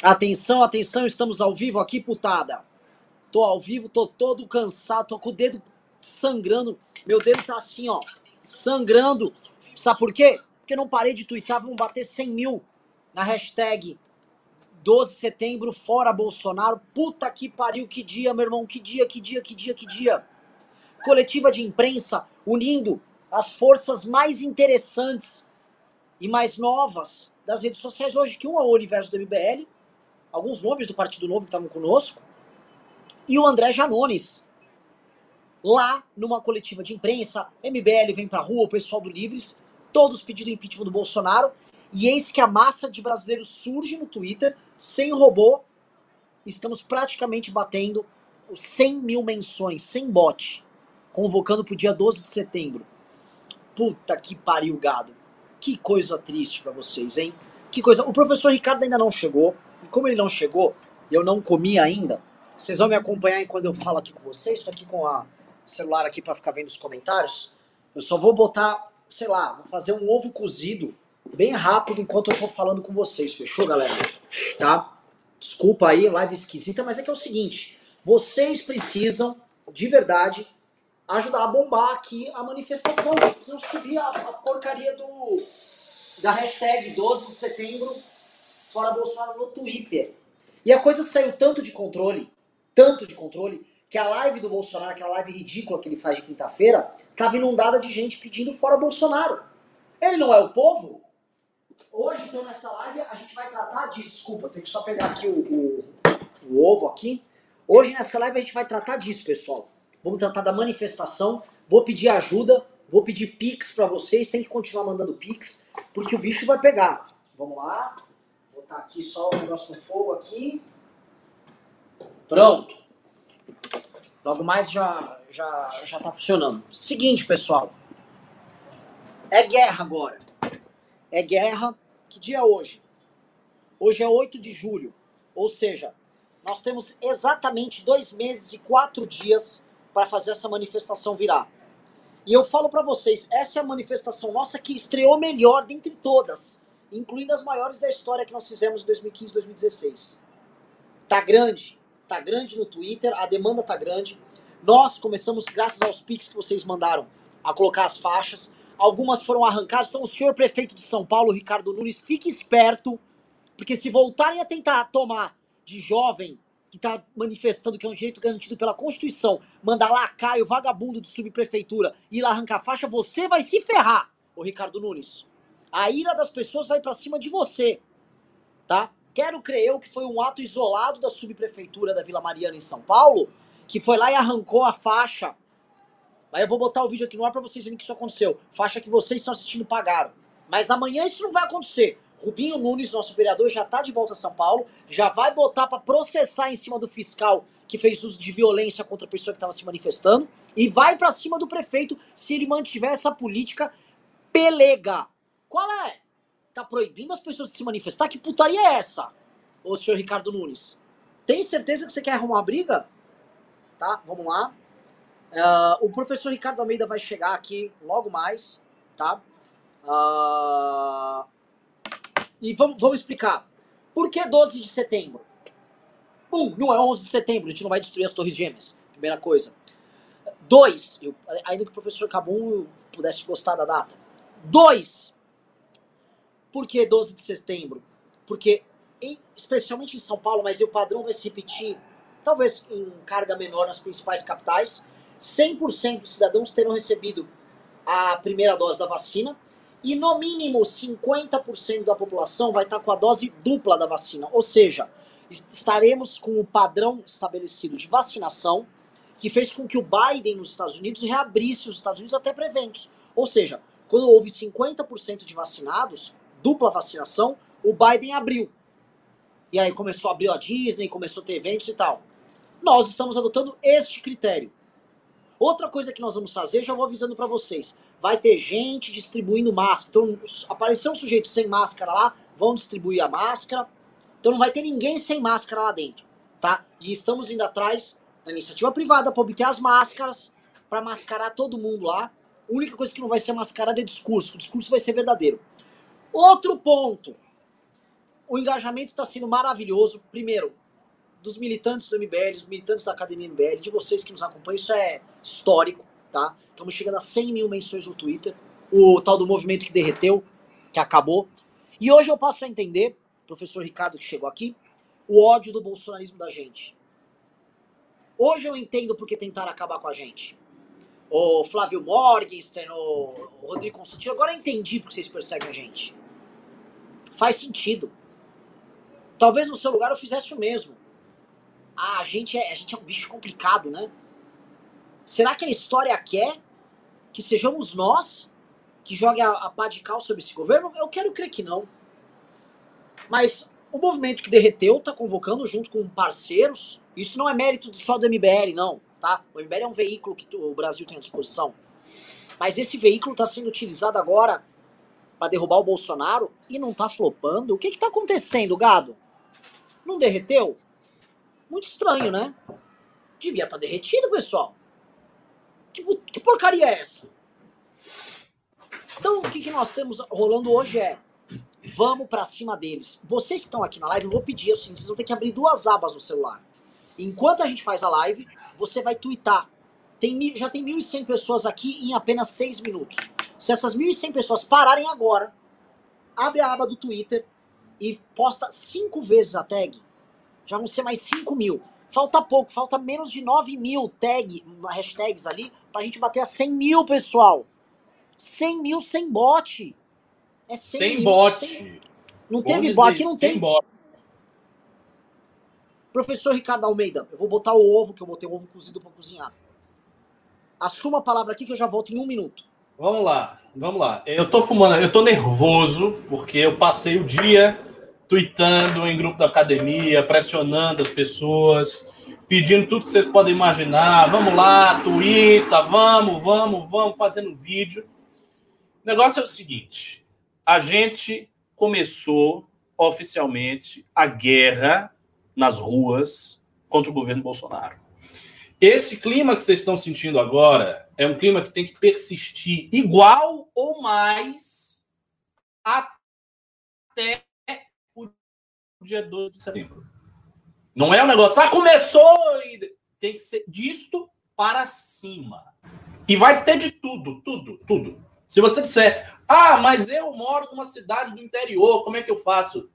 Atenção, atenção, estamos ao vivo aqui, putada. Tô ao vivo, tô todo cansado, tô com o dedo sangrando. Meu dedo tá assim, ó, sangrando. Sabe por quê? Porque não parei de twittar, vamos bater 100 mil na hashtag 12 de setembro, fora Bolsonaro. Puta que pariu, que dia, meu irmão, que dia, que dia, que dia, que dia. Coletiva de imprensa unindo as forças mais interessantes e mais novas das redes sociais hoje, que um é o universo do MBL, alguns nomes do Partido Novo que estavam conosco, e o André Janones. Lá, numa coletiva de imprensa, MBL vem pra rua, o pessoal do Livres, todos pedindo impeachment do Bolsonaro, e eis que a massa de brasileiros surge no Twitter, sem robô, estamos praticamente batendo os 100 mil menções, sem bot, convocando pro dia 12 de setembro. Puta que pariu, gado. Que coisa triste para vocês, hein? Que coisa. O professor Ricardo ainda não chegou, como ele não chegou, eu não comi ainda, vocês vão me acompanhar enquanto eu falo aqui com vocês. Estou aqui com o celular aqui para ficar vendo os comentários. Eu só vou botar, sei lá, vou fazer um ovo cozido bem rápido enquanto eu for falando com vocês. Fechou, galera? Tá? Desculpa aí, live esquisita, mas é que é o seguinte: vocês precisam, de verdade, ajudar a bombar aqui a manifestação. Vocês precisam subir a, a porcaria do da hashtag 12 de setembro fora Bolsonaro no Twitter. E a coisa saiu tanto de controle, tanto de controle, que a live do Bolsonaro, aquela live ridícula que ele faz de quinta-feira, tava inundada de gente pedindo fora Bolsonaro. Ele não é o povo? Hoje, então, nessa live, a gente vai tratar disso. Desculpa, tenho que só pegar aqui o, o, o ovo aqui. Hoje, nessa live, a gente vai tratar disso, pessoal. Vamos tratar da manifestação. Vou pedir ajuda, vou pedir pix para vocês. Tem que continuar mandando pix, porque o bicho vai pegar. Vamos lá botar aqui só o negócio no fogo aqui. Pronto. Logo mais já, já, já tá funcionando. Seguinte, pessoal. É guerra agora. É guerra. Que dia é hoje? Hoje é 8 de julho. Ou seja, nós temos exatamente dois meses e quatro dias para fazer essa manifestação virar. E eu falo para vocês, essa é a manifestação nossa que estreou melhor dentre todas incluindo as maiores da história que nós fizemos em 2015 e 2016. Tá grande, tá grande no Twitter, a demanda tá grande. Nós começamos, graças aos pics que vocês mandaram, a colocar as faixas. Algumas foram arrancadas. Então, o senhor prefeito de São Paulo, Ricardo Nunes, fique esperto, porque se voltarem a tentar tomar de jovem que está manifestando que é um direito garantido pela Constituição, mandar lá Caio, vagabundo de subprefeitura, ir lá arrancar faixa, você vai se ferrar, ô Ricardo Nunes a ira das pessoas vai para cima de você, tá? Quero crer eu que foi um ato isolado da subprefeitura da Vila Mariana em São Paulo, que foi lá e arrancou a faixa. Aí eu vou botar o vídeo aqui no ar para vocês verem que isso aconteceu. Faixa que vocês estão assistindo pagaram. Mas amanhã isso não vai acontecer. Rubinho Nunes, nosso vereador, já tá de volta a São Paulo, já vai botar para processar em cima do fiscal que fez uso de violência contra a pessoa que estava se manifestando e vai para cima do prefeito se ele mantiver essa política pelega. Qual é? Tá proibindo as pessoas de se manifestar? Que putaria é essa? Ô senhor Ricardo Nunes. Tem certeza que você quer arrumar uma briga? Tá, vamos lá. Uh, o professor Ricardo Almeida vai chegar aqui logo mais, tá? Uh, e vamos, vamos explicar. Por que 12 de setembro? Um, não é 11 de setembro, a gente não vai destruir as Torres Gêmeas. Primeira coisa. Dois, eu, ainda que o professor Cabum pudesse gostar da data. Dois, por que 12 de setembro? Porque, em, especialmente em São Paulo, mas o padrão vai se repetir, talvez em carga menor nas principais capitais, 100% dos cidadãos terão recebido a primeira dose da vacina e no mínimo 50% da população vai estar com a dose dupla da vacina. Ou seja, estaremos com o padrão estabelecido de vacinação que fez com que o Biden nos Estados Unidos reabrisse os Estados Unidos até para eventos. Ou seja, quando houve 50% de vacinados, dupla vacinação, o Biden abriu. E aí começou a abrir a Disney, começou a ter eventos e tal. Nós estamos adotando este critério. Outra coisa que nós vamos fazer, já vou avisando para vocês, vai ter gente distribuindo máscara. Então, apareceu um sujeito sem máscara lá, vão distribuir a máscara. Então não vai ter ninguém sem máscara lá dentro, tá? E estamos indo atrás da iniciativa privada para obter as máscaras, para mascarar todo mundo lá. A única coisa que não vai ser mascarada é discurso. O discurso vai ser verdadeiro. Outro ponto. o engajamento está sendo maravilhoso. Primeiro, dos militantes do MBL, dos militantes da Academia MBL, de vocês que nos acompanham, isso é histórico, tá? Estamos chegando a 100 mil menções no Twitter, o tal do movimento que derreteu, que acabou. E hoje eu passo a entender, professor Ricardo que chegou aqui, o ódio do bolsonarismo da gente. Hoje eu entendo porque tentaram acabar com a gente. O Flávio Morgenstern, o Rodrigo Constantino, agora eu entendi porque vocês perseguem a gente. Faz sentido. Talvez no seu lugar eu fizesse o mesmo. Ah, a gente é, a gente é um bicho complicado, né? Será que a história quer que sejamos nós que jogue a, a pá de cal sobre esse governo? Eu quero crer que não. Mas o movimento que derreteu está convocando junto com parceiros. Isso não é mérito só do MBL, não. Tá? O MBL é um veículo que o Brasil tem à disposição. Mas esse veículo está sendo utilizado agora para derrubar o Bolsonaro e não está flopando. O que está acontecendo, gado? Não derreteu? Muito estranho, né? Devia estar tá derretido, pessoal. Que, que, porcaria é essa? Então, o que, que nós temos rolando hoje é vamos para cima deles. Vocês que estão aqui na live, eu vou pedir assim, vocês vão ter que abrir duas abas no celular. Enquanto a gente faz a live, você vai twittar. Tem, já tem 1.100 pessoas aqui em apenas 6 minutos. Se essas 1.100 pessoas pararem agora, abre a aba do Twitter e posta cinco vezes a tag já vão ser mais 5 mil. Falta pouco, falta menos de 9 mil tag, hashtags ali pra gente bater a 100 mil, pessoal. 100 mil sem bot. É 100 sem mil, bot. Sem... Não Vamos teve bot, aqui não tem. Bot. Professor Ricardo Almeida, eu vou botar o ovo, que eu botei o ovo cozido para cozinhar. Assuma a palavra aqui que eu já volto em um minuto. Vamos lá, vamos lá. Eu tô fumando, eu tô nervoso, porque eu passei o dia tweetando em grupo da academia, pressionando as pessoas, pedindo tudo que vocês podem imaginar. Vamos lá, twitta, vamos, vamos, vamos, fazendo vídeo. O negócio é o seguinte: a gente começou oficialmente a guerra nas ruas contra o governo Bolsonaro. Esse clima que vocês estão sentindo agora é um clima que tem que persistir igual ou mais até dia 12 de setembro. Não é um negócio, ah, começou! E tem que ser disto para cima. E vai ter de tudo, tudo, tudo. Se você disser, ah, mas eu moro numa cidade do interior, como é que eu faço?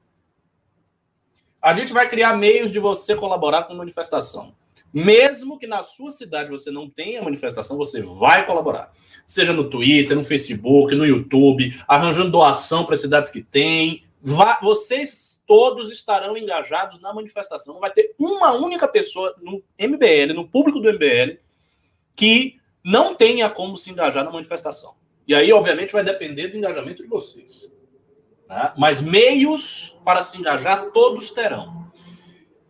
A gente vai criar meios de você colaborar com manifestação. Mesmo que na sua cidade você não tenha manifestação, você vai colaborar. Seja no Twitter, no Facebook, no YouTube, arranjando doação para cidades que têm. vocês todos estarão engajados na manifestação. Não vai ter uma única pessoa no MBL, no público do MBL, que não tenha como se engajar na manifestação. E aí, obviamente, vai depender do engajamento de vocês. Né? Mas meios para se engajar todos terão.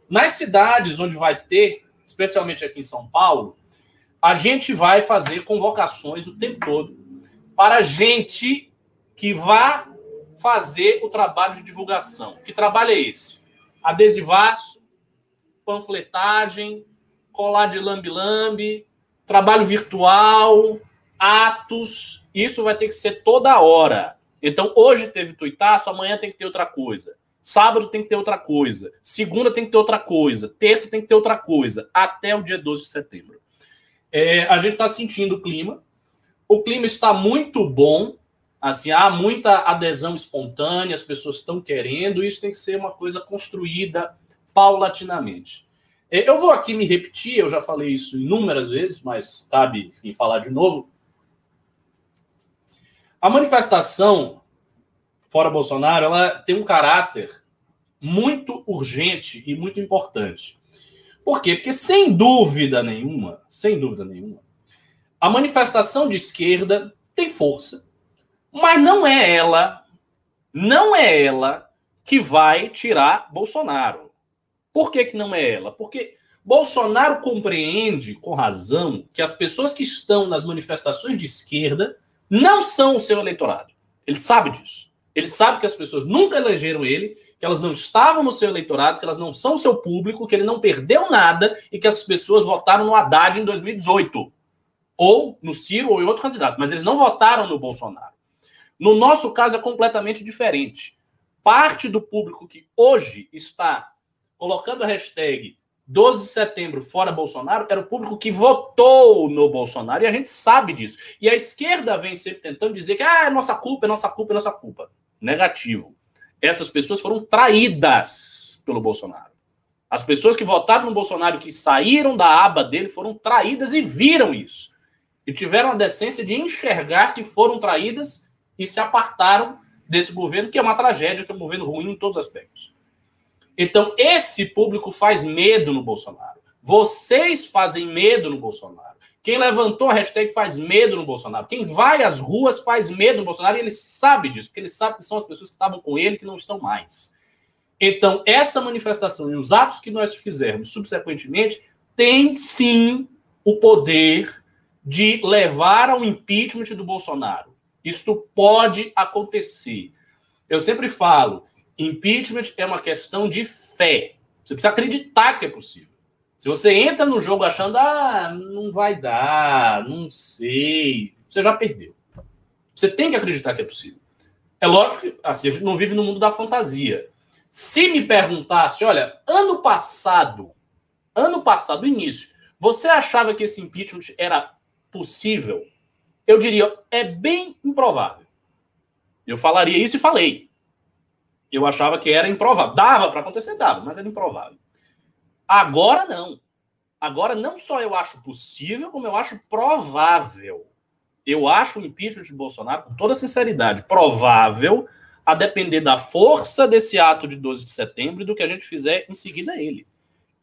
Nas cidades onde vai ter, especialmente aqui em São Paulo, a gente vai fazer convocações o tempo todo para gente que vá fazer o trabalho de divulgação. Que trabalho é esse? Adesivaço, panfletagem, colar de lambe-lambe, trabalho virtual, atos. Isso vai ter que ser toda hora. Então, hoje teve tuitaço, amanhã tem que ter outra coisa. Sábado tem que ter outra coisa. Segunda tem que ter outra coisa. Terça tem que ter outra coisa. Até o dia 12 de setembro. É, a gente está sentindo o clima. O clima está muito bom. Assim, há muita adesão espontânea, as pessoas estão querendo, isso tem que ser uma coisa construída paulatinamente. É, eu vou aqui me repetir, eu já falei isso inúmeras vezes, mas cabe, enfim, falar de novo. A manifestação fora Bolsonaro, ela tem um caráter muito urgente e muito importante. Por quê? Porque sem dúvida nenhuma, sem dúvida nenhuma, a manifestação de esquerda tem força, mas não é ela, não é ela que vai tirar Bolsonaro. Por que, que não é ela? Porque Bolsonaro compreende, com razão, que as pessoas que estão nas manifestações de esquerda não são o seu eleitorado. Ele sabe disso. Ele sabe que as pessoas nunca elegeram ele, que elas não estavam no seu eleitorado, que elas não são o seu público, que ele não perdeu nada e que as pessoas votaram no Haddad em 2018. Ou no Ciro ou em outro candidato, mas eles não votaram no Bolsonaro. No nosso caso é completamente diferente. parte do público que hoje está colocando a hashtag 12 de setembro fora Bolsonaro era o público que votou no Bolsonaro e a gente sabe disso. E a esquerda vem sempre tentando dizer que ah, é nossa culpa, é nossa culpa, é nossa culpa. Negativo. Essas pessoas foram traídas pelo Bolsonaro. As pessoas que votaram no Bolsonaro, que saíram da aba dele, foram traídas e viram isso. E tiveram a decência de enxergar que foram traídas e se apartaram desse governo, que é uma tragédia, que é um governo ruim em todos os aspectos. Então, esse público faz medo no Bolsonaro. Vocês fazem medo no Bolsonaro. Quem levantou a hashtag faz medo no Bolsonaro. Quem vai às ruas faz medo no Bolsonaro e ele sabe disso, porque ele sabe que são as pessoas que estavam com ele que não estão mais. Então, essa manifestação e os atos que nós fizermos subsequentemente têm sim o poder de levar ao impeachment do Bolsonaro. Isto pode acontecer. Eu sempre falo, impeachment é uma questão de fé. Você precisa acreditar que é possível. Se você entra no jogo achando, ah, não vai dar, não sei, você já perdeu. Você tem que acreditar que é possível. É lógico que assim, a gente não vive no mundo da fantasia. Se me perguntasse, olha, ano passado, ano passado, início, você achava que esse impeachment era possível? Eu diria, é bem improvável. Eu falaria isso e falei. Eu achava que era improvável. Dava para acontecer, dava, mas era improvável. Agora não. Agora não só eu acho possível, como eu acho provável. Eu acho o impeachment de Bolsonaro, com toda sinceridade, provável a depender da força desse ato de 12 de setembro e do que a gente fizer em seguida a ele.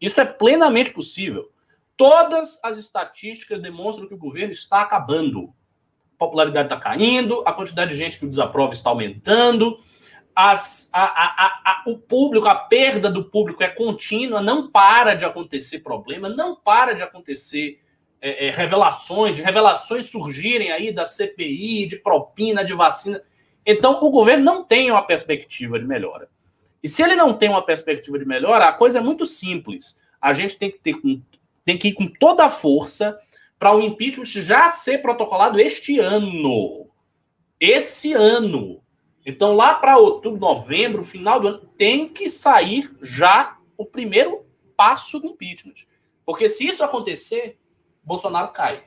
Isso é plenamente possível. Todas as estatísticas demonstram que o governo está acabando. A popularidade está caindo, a quantidade de gente que o desaprova está aumentando, as, a, a, a, o público, a perda do público é contínua, não para de acontecer problema, não para de acontecer é, é, revelações, de revelações surgirem aí da CPI, de propina, de vacina. Então, o governo não tem uma perspectiva de melhora. E se ele não tem uma perspectiva de melhora, a coisa é muito simples. A gente tem que, ter, tem que ir com toda a força para o impeachment já ser protocolado este ano. Esse ano. Então, lá para outubro, novembro, final do ano, tem que sair já o primeiro passo do impeachment. Porque se isso acontecer, Bolsonaro cai.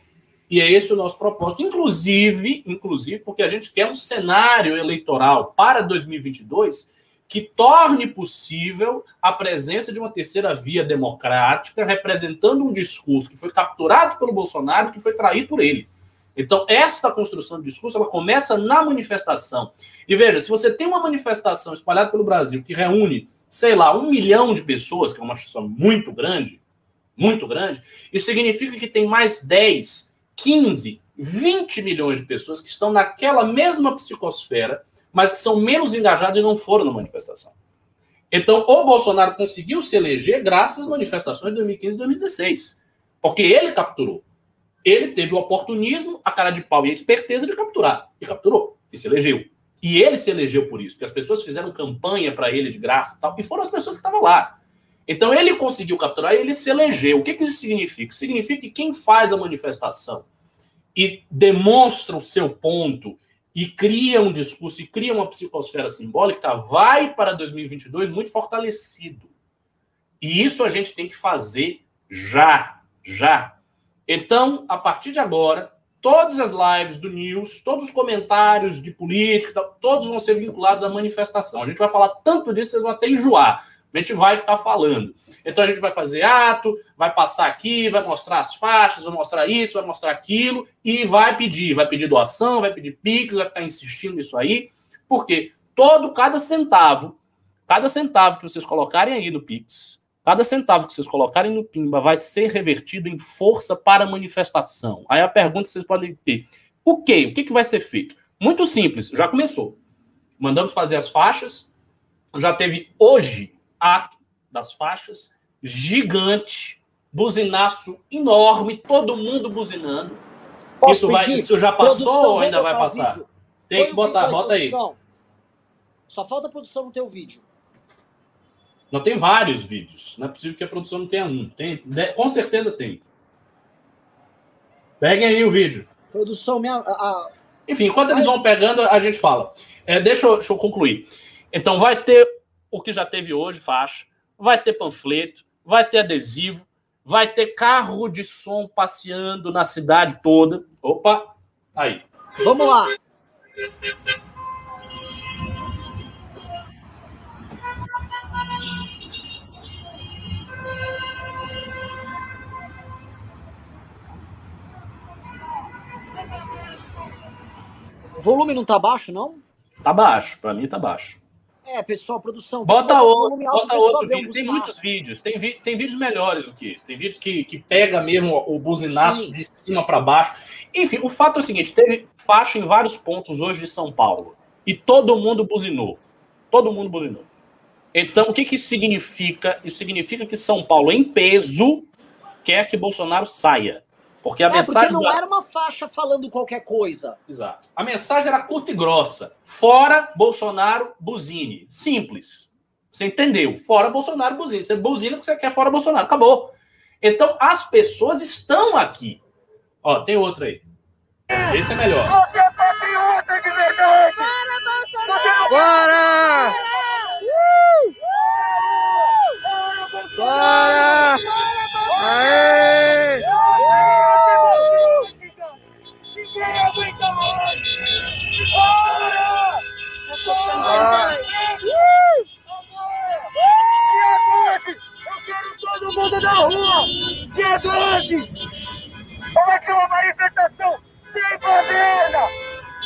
E é esse o nosso propósito, inclusive, inclusive porque a gente quer um cenário eleitoral para 2022 que torne possível a presença de uma terceira via democrática representando um discurso que foi capturado pelo Bolsonaro, que foi traído por ele. Então, esta construção de discurso, ela começa na manifestação. E veja, se você tem uma manifestação espalhada pelo Brasil que reúne, sei lá, um milhão de pessoas, que é uma manifestação muito grande, muito grande, isso significa que tem mais 10, 15, 20 milhões de pessoas que estão naquela mesma psicosfera, mas que são menos engajadas e não foram na manifestação. Então, o Bolsonaro conseguiu se eleger graças às manifestações de 2015 e 2016, porque ele capturou. Ele teve o oportunismo, a cara de pau e a esperteza de capturar. E capturou. E se elegeu. E ele se elegeu por isso, porque as pessoas fizeram campanha para ele de graça e tal, e foram as pessoas que estavam lá. Então ele conseguiu capturar ele se elegeu. O que, que isso significa? Significa que quem faz a manifestação e demonstra o seu ponto e cria um discurso e cria uma psicosfera simbólica vai para 2022 muito fortalecido. E isso a gente tem que fazer já, já. Então, a partir de agora, todas as lives do News, todos os comentários de política, todos vão ser vinculados à manifestação. A gente vai falar tanto disso, vocês vão até enjoar. A gente vai ficar falando. Então a gente vai fazer ato, vai passar aqui, vai mostrar as faixas, vai mostrar isso, vai mostrar aquilo e vai pedir, vai pedir doação, vai pedir pix, vai ficar insistindo nisso aí, porque todo cada centavo, cada centavo que vocês colocarem aí no pix, cada centavo que vocês colocarem no pimba vai ser revertido em força para manifestação. Aí a pergunta que vocês podem ter, o quê? O que, que vai ser feito? Muito simples, já começou. Mandamos fazer as faixas, já teve hoje ato das faixas, gigante, buzinaço enorme, todo mundo buzinando. isso, vai, isso já passou produção, ou ainda vai passar? Tem Põe que botar, bota aí. Só falta a produção no teu vídeo. Não tem vários vídeos. Não é possível que a produção não tenha um. Tem, com certeza tem. Peguem aí o vídeo. Produção minha. A... Enfim, enquanto eles vão pegando, a gente fala. É, deixa, eu, deixa eu concluir. Então vai ter o que já teve hoje, faixa, vai ter panfleto, vai ter adesivo, vai ter carro de som passeando na cidade toda. Opa, aí. Vamos lá. Volume não tá baixo, não? Tá baixo, para mim tá baixo. É, pessoal, produção. Bota outro, bota outro vídeo. Tem muitos vídeos. Tem, tem vídeos melhores do que isso. Tem vídeos que, que pega mesmo o buzinaço Sim. de cima para baixo. Enfim, o fato é o seguinte: teve faixa em vários pontos hoje de São Paulo. E todo mundo buzinou. Todo mundo buzinou. Então, o que, que isso significa? Isso significa que São Paulo, em peso, quer que Bolsonaro saia. Porque a é, mensagem. Porque não era uma faixa falando qualquer coisa. Exato. A mensagem era curta e grossa. Fora Bolsonaro, buzine. Simples. Você entendeu? Fora Bolsonaro, buzine. Você buzina porque você quer fora Bolsonaro. Acabou. Então, as pessoas estão aqui. Ó, tem outro aí. Esse é melhor. Você é patriota de verdade! Bora, Bolsonaro! Bora! Bora! Na rua! Dia 12! Vai ser uma manifestação sem bandeira!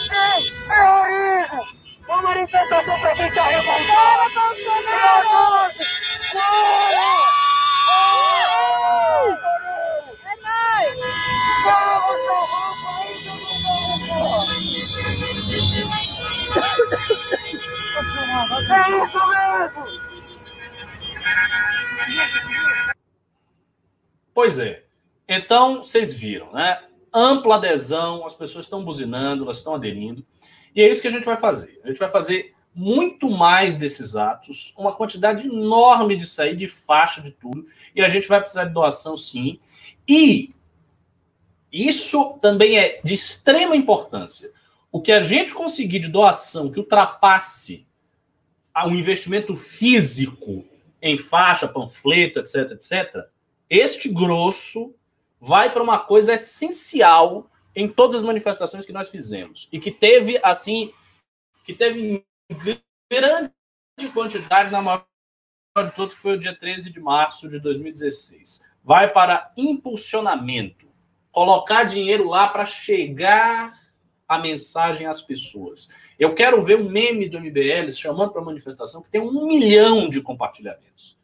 Sem terrorismo! Uma manifestação pra quem tá revoltado! Dia 12! Bora! É nóis! Vamos, aí, todo mundo, porra! É isso mesmo! Pois é. Então, vocês viram, né? Ampla adesão, as pessoas estão buzinando, elas estão aderindo. E é isso que a gente vai fazer. A gente vai fazer muito mais desses atos, uma quantidade enorme de sair de faixa de tudo, e a gente vai precisar de doação sim. E isso também é de extrema importância. O que a gente conseguir de doação que ultrapasse um investimento físico em faixa, panfleto, etc, etc, este grosso vai para uma coisa essencial em todas as manifestações que nós fizemos e que teve assim, que teve grande quantidade na maior de todos, que foi o dia 13 de março de 2016. Vai para impulsionamento, colocar dinheiro lá para chegar a mensagem às pessoas. Eu quero ver um meme do MBL chamando para manifestação que tem um milhão de compartilhamentos.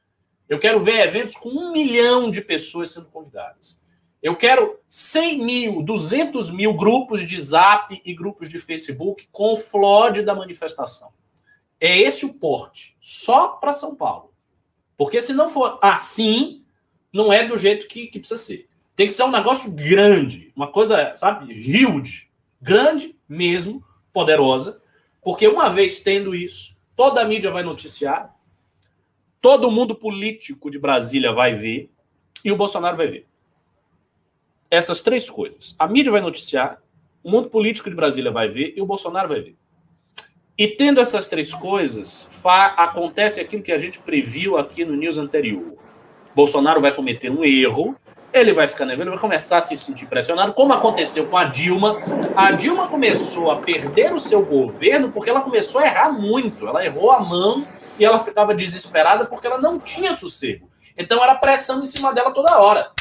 Eu quero ver eventos com um milhão de pessoas sendo convidadas. Eu quero 100 mil, 200 mil grupos de Zap e grupos de Facebook com o FLOD da manifestação. É esse o porte, só para São Paulo. Porque se não for assim, não é do jeito que, que precisa ser. Tem que ser um negócio grande, uma coisa, sabe, huge grande mesmo, poderosa, porque uma vez tendo isso, toda a mídia vai noticiar, todo mundo político de Brasília vai ver e o Bolsonaro vai ver. Essas três coisas. A mídia vai noticiar, o mundo político de Brasília vai ver e o Bolsonaro vai ver. E tendo essas três coisas, acontece aquilo que a gente previu aqui no news anterior. Bolsonaro vai cometer um erro ele vai ficar nervoso, vai começar a se sentir pressionado, como aconteceu com a Dilma. A Dilma começou a perder o seu governo porque ela começou a errar muito. Ela errou a mão e ela ficava desesperada porque ela não tinha sossego. Então era pressão em cima dela toda hora.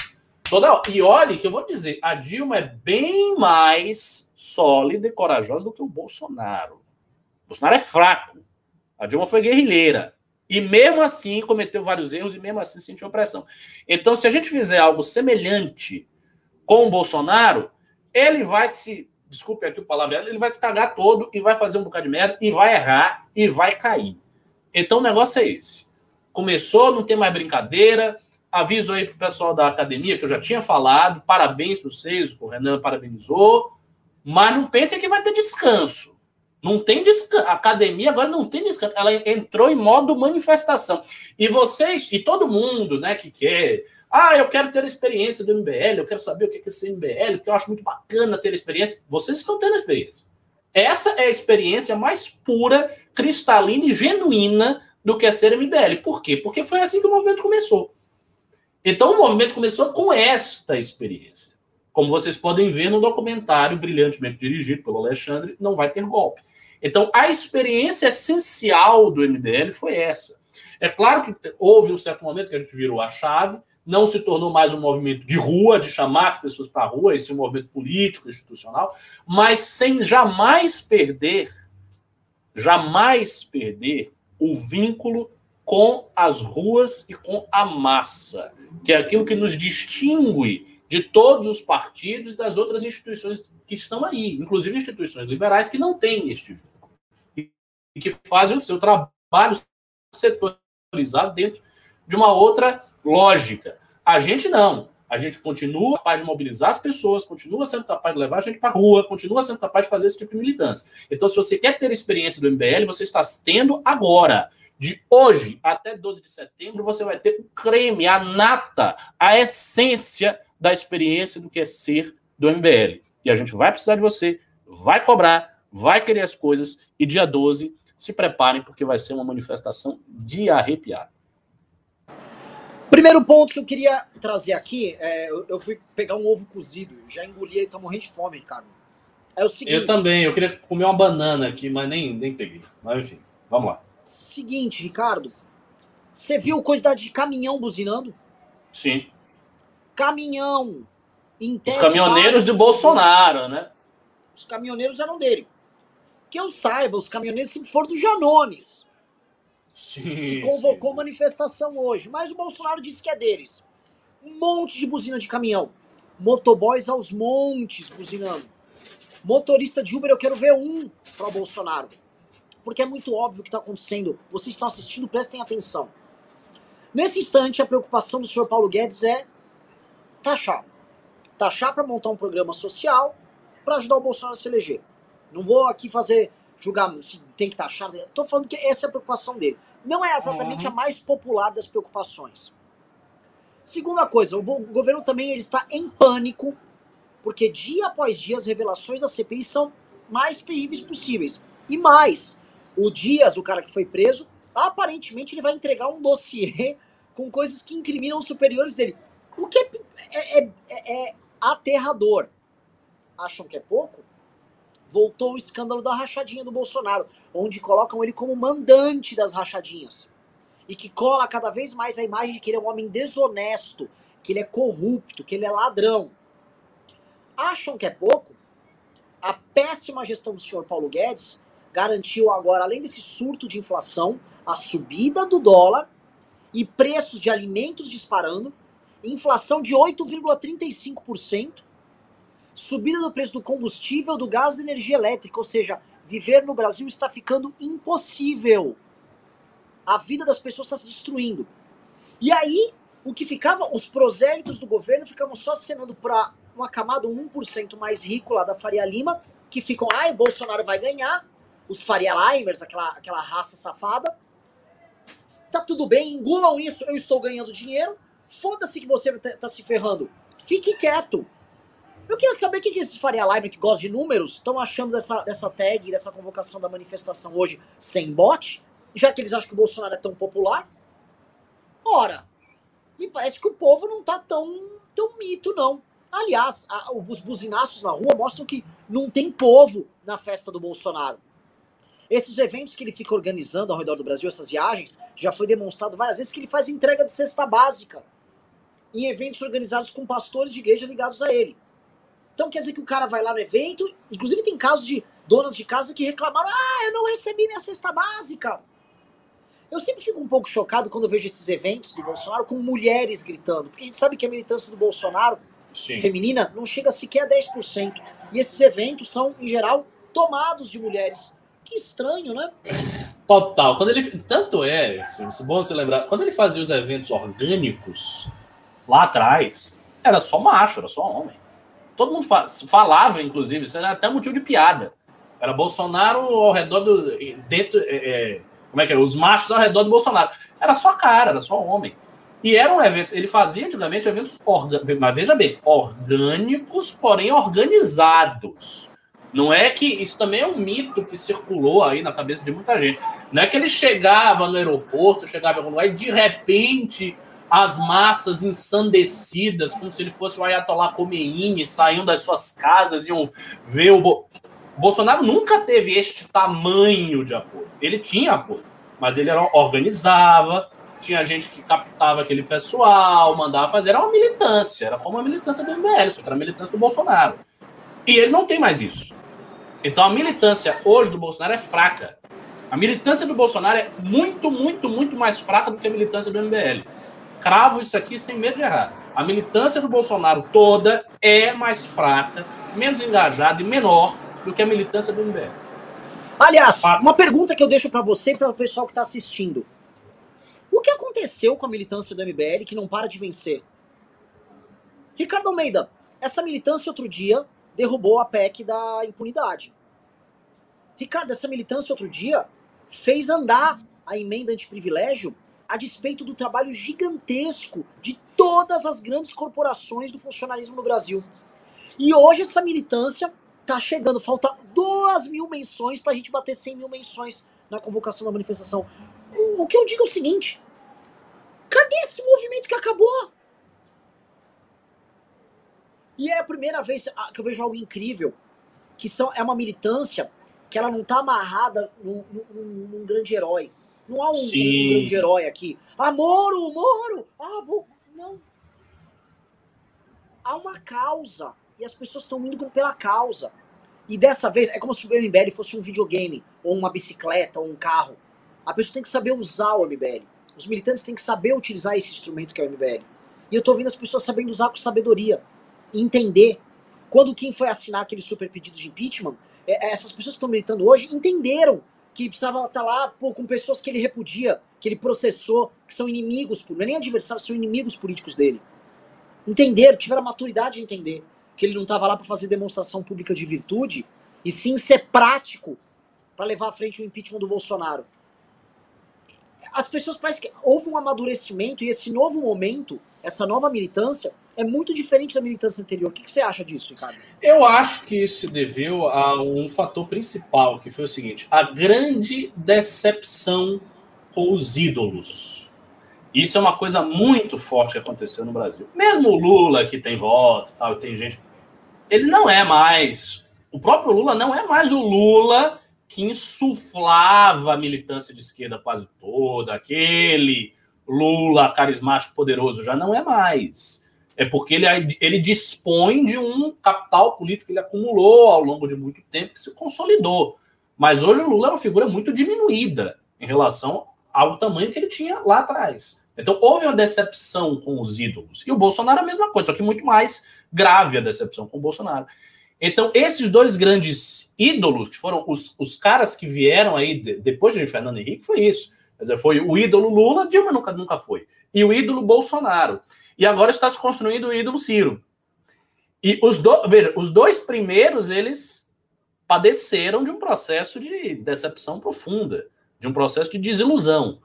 Toda hora. E olhe que eu vou dizer, a Dilma é bem mais sólida e corajosa do que o Bolsonaro. O Bolsonaro é fraco. A Dilma foi guerrilheira. E mesmo assim cometeu vários erros e mesmo assim sentiu opressão. Então, se a gente fizer algo semelhante com o Bolsonaro, ele vai se, desculpe aqui o palavra, ele vai se cagar todo e vai fazer um bocado de merda e vai errar e vai cair. Então o negócio é esse. Começou, não tem mais brincadeira. Aviso aí pro pessoal da academia, que eu já tinha falado. Parabéns para vocês, o Renan parabenizou. Mas não pense que vai ter descanso. Não tem descanso. A academia agora não tem descanso. Ela entrou em modo manifestação. E vocês, e todo mundo, né, que quer. Ah, eu quero ter a experiência do MBL, eu quero saber o que é esse MBL, que eu acho muito bacana ter a experiência. Vocês estão tendo a experiência. Essa é a experiência mais pura cristalina e genuína do que é ser MBL. Por quê? Porque foi assim que o movimento começou. Então o movimento começou com esta experiência. Como vocês podem ver no documentário brilhantemente dirigido pelo Alexandre, não vai ter golpe. Então a experiência essencial do MBL foi essa. É claro que houve um certo momento que a gente virou a chave, não se tornou mais um movimento de rua, de chamar as pessoas para a rua, esse é um movimento político, institucional, mas sem jamais perder, jamais perder o vínculo com as ruas e com a massa, que é aquilo que nos distingue de todos os partidos e das outras instituições que estão aí, inclusive instituições liberais que não têm este vínculo e que fazem o seu trabalho setorizado dentro de uma outra lógica. A gente não. A gente continua capaz de mobilizar as pessoas, continua sendo capaz de levar a gente para a rua, continua sendo capaz de fazer esse tipo de militância. Então, se você quer ter experiência do MBL, você está tendo agora. De hoje até 12 de setembro, você vai ter o creme, a nata, a essência da experiência do que é ser do MBL. E a gente vai precisar de você, vai cobrar, vai querer as coisas, e dia 12, se preparem, porque vai ser uma manifestação de arrepiar. Primeiro ponto que eu queria trazer aqui, é, eu, eu, fui pegar um ovo cozido, já engoli ele, tá morrendo de fome, Ricardo. É o seguinte. Eu também, eu queria comer uma banana aqui, mas nem, nem peguei. Mas enfim, vamos lá. Seguinte, Ricardo, você viu a quantidade de caminhão buzinando? Sim. Caminhão. Os caminhoneiros do Bolsonaro, né? Os caminhoneiros eram dele. Que eu saiba, os caminhoneiros sempre foram do Janones. Sim, que convocou sim. manifestação hoje. Mas o Bolsonaro disse que é deles. Um monte de buzina de caminhão. Motoboys aos montes buzinando. Motorista de Uber, eu quero ver um para o Bolsonaro. Porque é muito óbvio o que está acontecendo. Vocês estão assistindo, prestem atenção. Nesse instante, a preocupação do senhor Paulo Guedes é taxar. Taxar para montar um programa social para ajudar o Bolsonaro a se eleger. Não vou aqui fazer julgar se tem que taxar. Estou falando que essa é a preocupação dele. Não é exatamente uhum. a mais popular das preocupações. Segunda coisa, o governo também ele está em pânico, porque dia após dia as revelações da CPI são mais terríveis possíveis. E mais, o Dias, o cara que foi preso, aparentemente ele vai entregar um dossiê com coisas que incriminam os superiores dele. O que é, é, é, é aterrador. Acham que é pouco? Voltou o escândalo da rachadinha do Bolsonaro, onde colocam ele como mandante das rachadinhas. E que cola cada vez mais a imagem de que ele é um homem desonesto, que ele é corrupto, que ele é ladrão. Acham que é pouco? A péssima gestão do senhor Paulo Guedes garantiu agora, além desse surto de inflação, a subida do dólar e preços de alimentos disparando, inflação de 8,35%, subida do preço do combustível, do gás e energia elétrica, ou seja, viver no Brasil está ficando impossível. A vida das pessoas está se destruindo. E aí, o que ficava, os prosélitos do governo ficavam só acenando para uma camada 1% mais rico lá da Faria Lima, que ficam, ai, Bolsonaro vai ganhar, os Faria Limers, aquela, aquela raça safada. Tá tudo bem, engulam isso, eu estou ganhando dinheiro. Foda-se que você tá, tá se ferrando. Fique quieto. Eu queria saber o que, que esses Faria Live que gostam de números estão achando dessa, dessa tag, dessa convocação da manifestação hoje sem bot, já que eles acham que o Bolsonaro é tão popular. Ora, me parece que o povo não tá tão, tão mito, não. Aliás, a, os buzinaços na rua mostram que não tem povo na festa do Bolsonaro. Esses eventos que ele fica organizando ao redor do Brasil, essas viagens, já foi demonstrado várias vezes que ele faz entrega de cesta básica em eventos organizados com pastores de igreja ligados a ele. Então quer dizer que o cara vai lá no evento, inclusive tem casos de donas de casa que reclamaram: ah, eu não recebi minha cesta básica. Eu sempre fico um pouco chocado quando eu vejo esses eventos do Bolsonaro com mulheres gritando, porque a gente sabe que a militância do Bolsonaro Sim. feminina não chega sequer a 10%. E esses eventos são, em geral, tomados de mulheres. Que estranho, né? Total. Quando ele, tanto é, se, se bom você lembrar, quando ele fazia os eventos orgânicos lá atrás, era só macho, era só homem todo mundo falava, inclusive, isso era até motivo de piada. Era Bolsonaro ao redor do. Dentro, é, é, como é que é? Os machos ao redor do Bolsonaro. Era só cara, era só homem. E eram eventos, ele fazia antigamente eventos, orga, mas veja bem, orgânicos, porém organizados. Não é que isso também é um mito que circulou aí na cabeça de muita gente. Não é que ele chegava no aeroporto, chegava em algum lugar e de repente as massas ensandecidas, como se ele fosse o Ayatollah Khomeini, saíam das suas casas e iam ver o. Bo... Bolsonaro nunca teve este tamanho de apoio. Ele tinha apoio, mas ele era, organizava, tinha gente que captava aquele pessoal, mandava fazer. Era uma militância, era como a militância do MBL, só que era a militância do Bolsonaro. E ele não tem mais isso. Então a militância hoje do Bolsonaro é fraca. A militância do Bolsonaro é muito, muito, muito mais fraca do que a militância do MBL. Cravo isso aqui sem medo de errar. A militância do Bolsonaro toda é mais fraca, menos engajada e menor do que a militância do MBL. Aliás, uma pergunta que eu deixo para você e para o pessoal que está assistindo. O que aconteceu com a militância do MBL que não para de vencer? Ricardo Almeida, essa militância outro dia derrubou a PEC da impunidade. Ricardo, essa militância outro dia fez andar a emenda antiprivilégio a despeito do trabalho gigantesco de todas as grandes corporações do funcionalismo no Brasil. E hoje essa militância tá chegando, falta 2 mil menções para a gente bater 100 mil menções na convocação da manifestação. O, o que eu digo é o seguinte: cadê esse movimento que acabou? E é a primeira vez ah, que eu vejo algo incrível, que são, é uma militância que ela não tá amarrada num, num, num grande herói. Não há um, um, grande herói aqui. Ah, Moro, Moro! Ah, bo... não. Há uma causa. E as pessoas estão indo pela causa. E dessa vez, é como se o MBL fosse um videogame, ou uma bicicleta, ou um carro. A pessoa tem que saber usar o MBL. Os militantes têm que saber utilizar esse instrumento que é o MBL. E eu tô vendo as pessoas sabendo usar com sabedoria entender. Quando o Kim foi assinar aquele super pedido de impeachment, é, é, essas pessoas que estão militando hoje entenderam que precisava estar lá pô, com pessoas que ele repudia, que ele processou, que são inimigos, não é nem adversários, são inimigos políticos dele. Entenderam, tiveram a maturidade de entender que ele não estava lá para fazer demonstração pública de virtude, e sim ser prático para levar à frente o impeachment do Bolsonaro. As pessoas parecem que houve um amadurecimento e esse novo momento, essa nova militância, é muito diferente da militância anterior. O que, que, você acha disso, Ricardo? Eu acho que isso se deveu a um fator principal, que foi o seguinte: a grande decepção com os ídolos. Isso é uma coisa muito forte que aconteceu no Brasil. Mesmo o Lula, que tem voto, tal, tem gente, ele não é mais. O próprio Lula não é mais o Lula que insuflava a militância de esquerda quase toda, aquele Lula carismático poderoso, já não é mais é porque ele, ele dispõe de um capital político que ele acumulou ao longo de muito tempo, que se consolidou. Mas hoje o Lula é uma figura muito diminuída em relação ao tamanho que ele tinha lá atrás. Então houve uma decepção com os ídolos. E o Bolsonaro é a mesma coisa, só que muito mais grave a decepção com o Bolsonaro. Então, esses dois grandes ídolos, que foram os, os caras que vieram aí de, depois de Fernando Henrique, foi isso. Quer dizer, foi o ídolo Lula, Dilma nunca, nunca foi. E o ídolo Bolsonaro. E agora está se construindo o ídolo Ciro. E os, do, veja, os dois primeiros, eles padeceram de um processo de decepção profunda, de um processo de desilusão.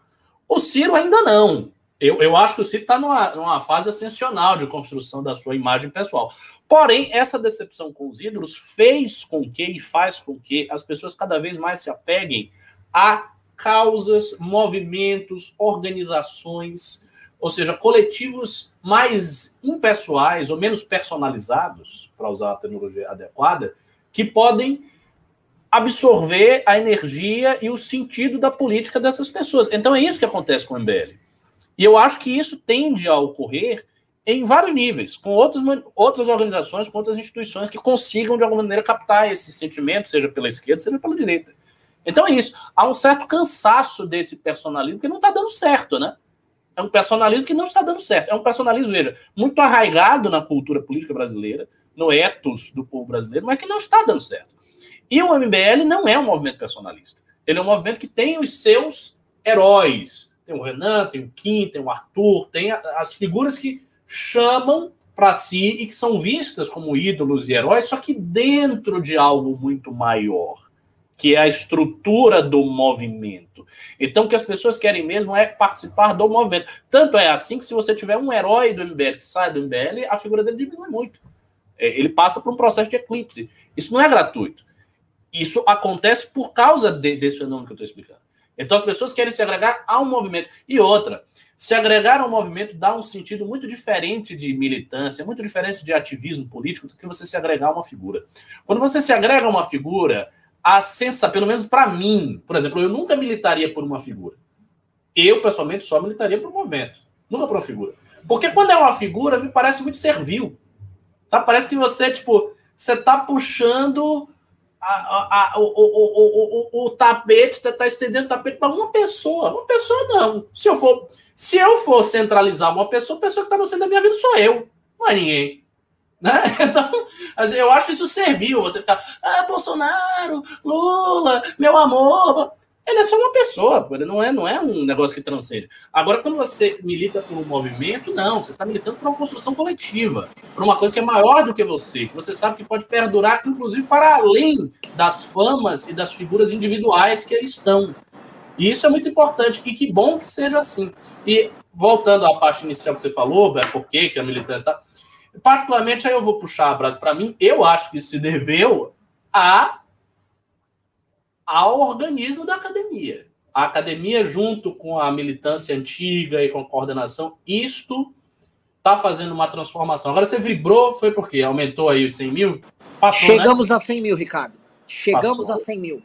O Ciro ainda não. Eu, eu acho que o Ciro está numa, numa fase ascensional de construção da sua imagem pessoal. Porém, essa decepção com os ídolos fez com que e faz com que as pessoas cada vez mais se apeguem a causas, movimentos, organizações ou seja, coletivos mais impessoais ou menos personalizados, para usar a terminologia adequada, que podem absorver a energia e o sentido da política dessas pessoas. Então é isso que acontece com o MBL. E eu acho que isso tende a ocorrer em vários níveis, com outras, outras organizações, com outras instituições que consigam, de alguma maneira, captar esse sentimento, seja pela esquerda, seja pela direita. Então é isso. Há um certo cansaço desse personalismo que não está dando certo, né? É um personalismo que não está dando certo. É um personalismo, veja, muito arraigado na cultura política brasileira, no ethos do povo brasileiro, mas que não está dando certo. E o MBL não é um movimento personalista. Ele é um movimento que tem os seus heróis. Tem o Renan, tem o Kim, tem o Arthur, tem as figuras que chamam para si e que são vistas como ídolos e heróis, só que dentro de algo muito maior que é a estrutura do movimento. Então, o que as pessoas querem mesmo é participar do movimento. Tanto é assim que, se você tiver um herói do MBL que sai do MBL, a figura dele diminui muito. É, ele passa por um processo de eclipse. Isso não é gratuito. Isso acontece por causa de, desse fenômeno que eu estou explicando. Então as pessoas querem se agregar a um movimento. E outra, se agregar a um movimento dá um sentido muito diferente de militância, muito diferente de ativismo político do que você se agregar a uma figura. Quando você se agrega a uma figura, a sensação, pelo menos para mim, por exemplo, eu nunca militaria por uma figura. Eu, pessoalmente, só militaria por um movimento, nunca por uma figura. Porque quando é uma figura, me parece muito servil. Tá? Parece que você, tipo, você tá puxando a, a, a, o, o, o, o, tapete, está tá estendendo o tapete para uma pessoa. Uma pessoa não. Se eu for, se eu for centralizar uma pessoa, a pessoa que está no centro da minha vida sou eu, não é ninguém. Né? Então, eu acho isso servil, você ficar, ah, Bolsonaro, Lula, meu amor. Ele é só uma pessoa, ele não é, não é um negócio que transcende. Agora, quando você milita por um movimento, não, você está militando por uma construção coletiva, por uma coisa que é maior do que você, que você sabe que pode perdurar, inclusive para além das famas e das figuras individuais que estão. E isso é muito importante, e que bom que seja assim. E voltando à parte inicial que você falou, é por que a militância está. Particularmente, aí eu vou puxar a brasa para mim, eu acho que isso se deveu a ao organismo da academia. A academia, junto com a militância antiga e com a coordenação, isto está fazendo uma transformação. Agora você vibrou, foi porque aumentou aí os 100 mil? Passou, né? Chegamos né? a 100 mil, Ricardo. Chegamos Passou. a 100 mil.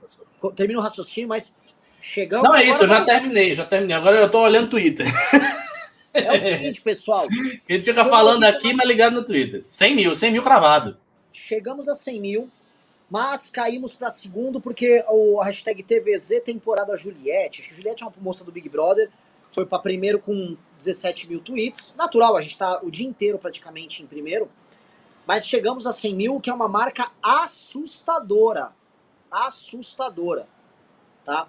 Termina o raciocínio, mas chegamos. Não é isso, eu já terminei, já terminei. Agora eu estou olhando o Twitter. É o seguinte, pessoal. A gente fica falando aqui, mas ligado no Twitter. 100 mil, 100 mil cravado. Chegamos a 100 mil mas caímos para segundo porque o hashtag TVZ temporada Juliette. Acho que Juliette é uma moça do Big Brother. Foi para primeiro com 17 mil tweets. Natural, a gente está o dia inteiro praticamente em primeiro. Mas chegamos a 100 mil, que é uma marca assustadora. Assustadora. Tá?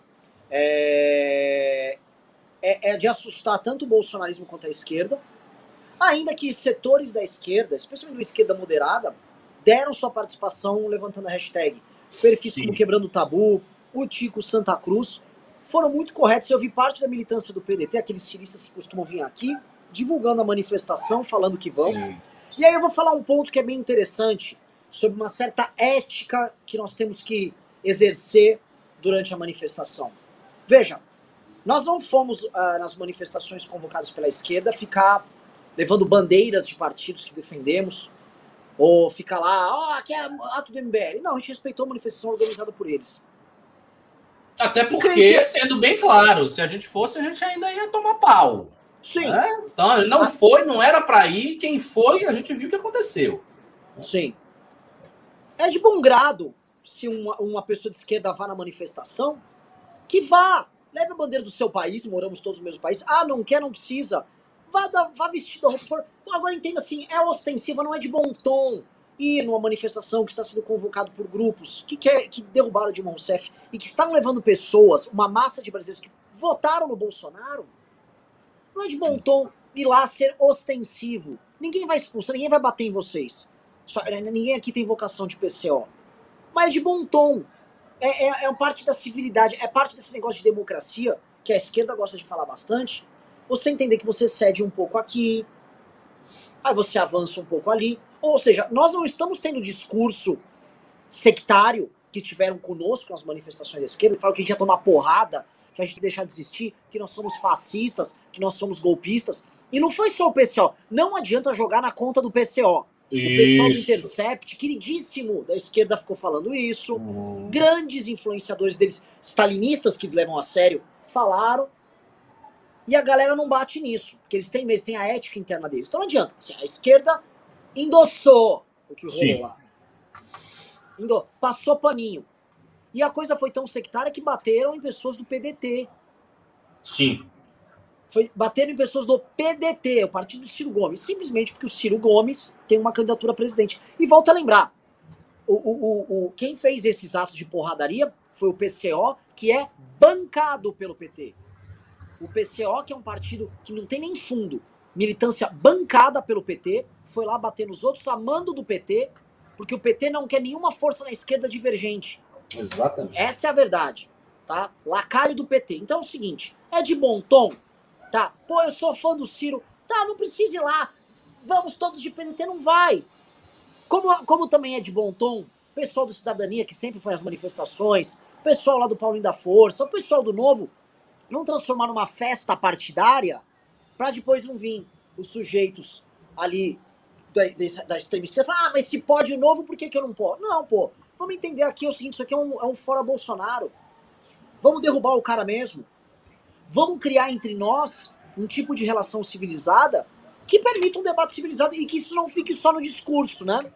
É... É, é de assustar tanto o bolsonarismo quanto a esquerda. Ainda que setores da esquerda, especialmente da esquerda moderada, deram sua participação levantando a hashtag. Perfis como Quebrando o Tabu, o Tico Santa Cruz, foram muito corretos. Eu vi parte da militância do PDT, aqueles ciristas que costumam vir aqui, divulgando a manifestação, falando que vão. Sim. E aí eu vou falar um ponto que é bem interessante, sobre uma certa ética que nós temos que exercer durante a manifestação. Veja, nós não fomos uh, nas manifestações convocadas pela esquerda ficar levando bandeiras de partidos que defendemos, ou ficar lá, ó, oh, aqui é ato do MBL. Não, a gente respeitou a manifestação organizada por eles. Até porque, sendo bem claro, se a gente fosse, a gente ainda ia tomar pau. Sim. Né? Então, ele não ah. foi, não era para ir. Quem foi, a gente viu o que aconteceu. Sim. É de bom grado se uma, uma pessoa de esquerda vá na manifestação, que vá. Leve a bandeira do seu país, moramos todos no mesmo país. Ah, não quer, não precisa vá, da, vá vestido a roupa. For... Agora entenda assim, é ostensiva, não é de bom tom ir numa manifestação que está sendo convocado por grupos que, quer, que derrubaram Dilma Rousseff e que estão levando pessoas, uma massa de brasileiros que votaram no Bolsonaro. Não é de bom tom ir lá ser ostensivo. Ninguém vai expulsar, ninguém vai bater em vocês. Só, ninguém aqui tem vocação de PCO. Mas é de bom tom. É, é, é parte da civilidade, é parte desse negócio de democracia que a esquerda gosta de falar bastante você entender que você cede um pouco aqui, aí você avança um pouco ali. Ou seja, nós não estamos tendo discurso sectário que tiveram conosco nas manifestações da esquerda, que falam que a gente ia tomar porrada, que a gente ia deixar de existir, que nós somos fascistas, que nós somos golpistas. E não foi só o PCO. Não adianta jogar na conta do PCO. Isso. O pessoal do Intercept, queridíssimo da esquerda, ficou falando isso. Uhum. Grandes influenciadores deles, stalinistas que eles levam a sério, falaram. E a galera não bate nisso, porque eles têm, eles têm a ética interna deles. Então não adianta. Assim, a esquerda endossou o que rolou Sim. lá. Indo, passou paninho. E a coisa foi tão sectária que bateram em pessoas do PDT. Sim. Foi, bateram em pessoas do PDT, o partido do Ciro Gomes. Simplesmente porque o Ciro Gomes tem uma candidatura a presidente. E volta a lembrar: o, o, o, o, quem fez esses atos de porradaria foi o PCO, que é bancado pelo PT. O PCO, que é um partido que não tem nem fundo, militância bancada pelo PT, foi lá bater nos outros, amando do PT, porque o PT não quer nenhuma força na esquerda divergente. Exatamente. Essa é a verdade, tá? Lacaio do PT. Então é o seguinte, é de bom tom, tá? Pô, eu sou fã do Ciro. Tá, não precisa ir lá. Vamos todos de PDT, não vai. Como, como também é de bom tom pessoal do Cidadania, que sempre foi às manifestações, pessoal lá do Paulinho da Força, o pessoal do Novo, não transformar numa festa partidária para depois não vir os sujeitos ali da, da extrema esquerda falar, ah, mas se pode o Novo, por que, que eu não posso? Não, pô, vamos entender aqui é o seguinte, isso aqui é um, é um fora Bolsonaro. Vamos derrubar o cara mesmo. Vamos criar entre nós um tipo de relação civilizada que permita um debate civilizado e que isso não fique só no discurso, né?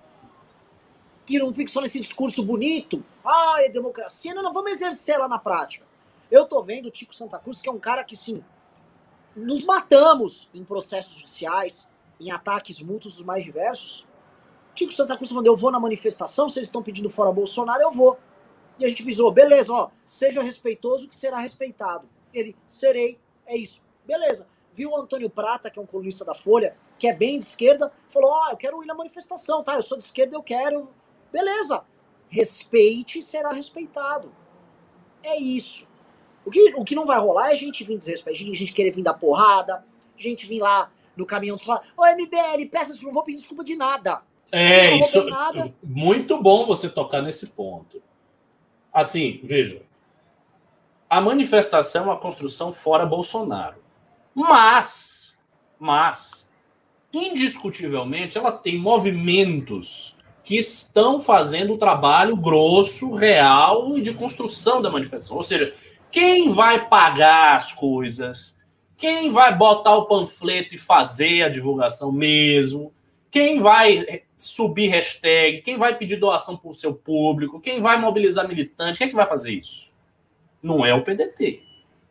Que não fique só nesse discurso bonito. Ah, é democracia. Não, não, vamos exercer lá na prática. Eu tô vendo o Tico Santa Cruz, que é um cara que, sim, nos matamos em processos judiciais, em ataques mútuos dos mais diversos. Tico Santa Cruz falando, eu vou na manifestação, se eles estão pedindo fora Bolsonaro, eu vou. E a gente visou, beleza, ó, seja respeitoso que será respeitado. Ele, serei, é isso. Beleza. Viu o Antônio Prata, que é um colunista da Folha, que é bem de esquerda, falou, ó, oh, eu quero ir na manifestação, tá? Eu sou de esquerda, eu quero. Beleza. Respeite e será respeitado. É isso. O que, o que não vai rolar é a gente vir desrespeitar, a gente querer vir dar porrada, a gente vir lá no caminhão falar, ô MBL, peças, não vou pedir desculpa de nada. É, isso. Nada. Muito bom você tocar nesse ponto. Assim, veja. A manifestação é uma construção fora Bolsonaro. Mas, mas, indiscutivelmente, ela tem movimentos que estão fazendo o trabalho grosso, real e de construção da manifestação. Ou seja, quem vai pagar as coisas? Quem vai botar o panfleto e fazer a divulgação mesmo? Quem vai subir hashtag? Quem vai pedir doação para o seu público? Quem vai mobilizar militante? Quem é que vai fazer isso? Não é o PDT.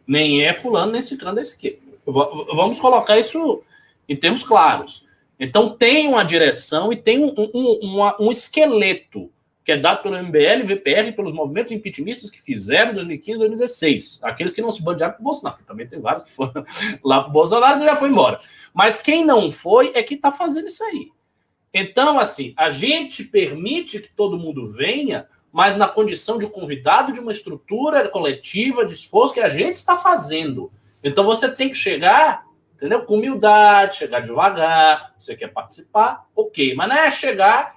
Nem é fulano, nem ciclano da esquerda. Vamos colocar isso em termos claros. Então tem uma direção e tem um, um, um esqueleto que é dado pelo MBL, VPR, pelos movimentos impeachmentistas que fizeram em 2015 e 2016. Aqueles que não se bandearam para o Bolsonaro, que também tem vários que foram lá para o Bolsonaro e já foi embora. Mas quem não foi é que está fazendo isso aí. Então, assim, a gente permite que todo mundo venha, mas na condição de convidado de uma estrutura coletiva de esforço que a gente está fazendo. Então você tem que chegar, entendeu? Com humildade, chegar devagar. Você quer participar, ok. Mas não é chegar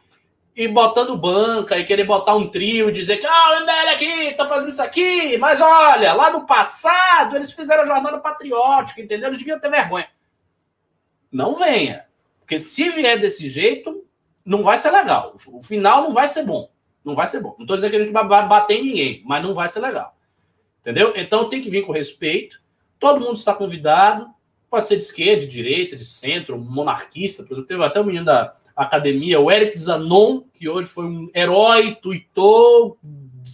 e botando banca e querer botar um trio e dizer que, ah, o MBL aqui, tá fazendo isso aqui, mas olha, lá no passado eles fizeram a jornada patriótica, entendeu? Eles deviam ter vergonha. Não venha. Porque se vier desse jeito, não vai ser legal. O final não vai ser bom. Não vai ser bom. Não estou dizendo que a gente vai bater em ninguém, mas não vai ser legal. Entendeu? Então tem que vir com respeito. Todo mundo está convidado. Pode ser de esquerda, de direita, de centro, monarquista. Por exemplo, teve até o menino da, academia, o Eric Zanon, que hoje foi um herói, tuitou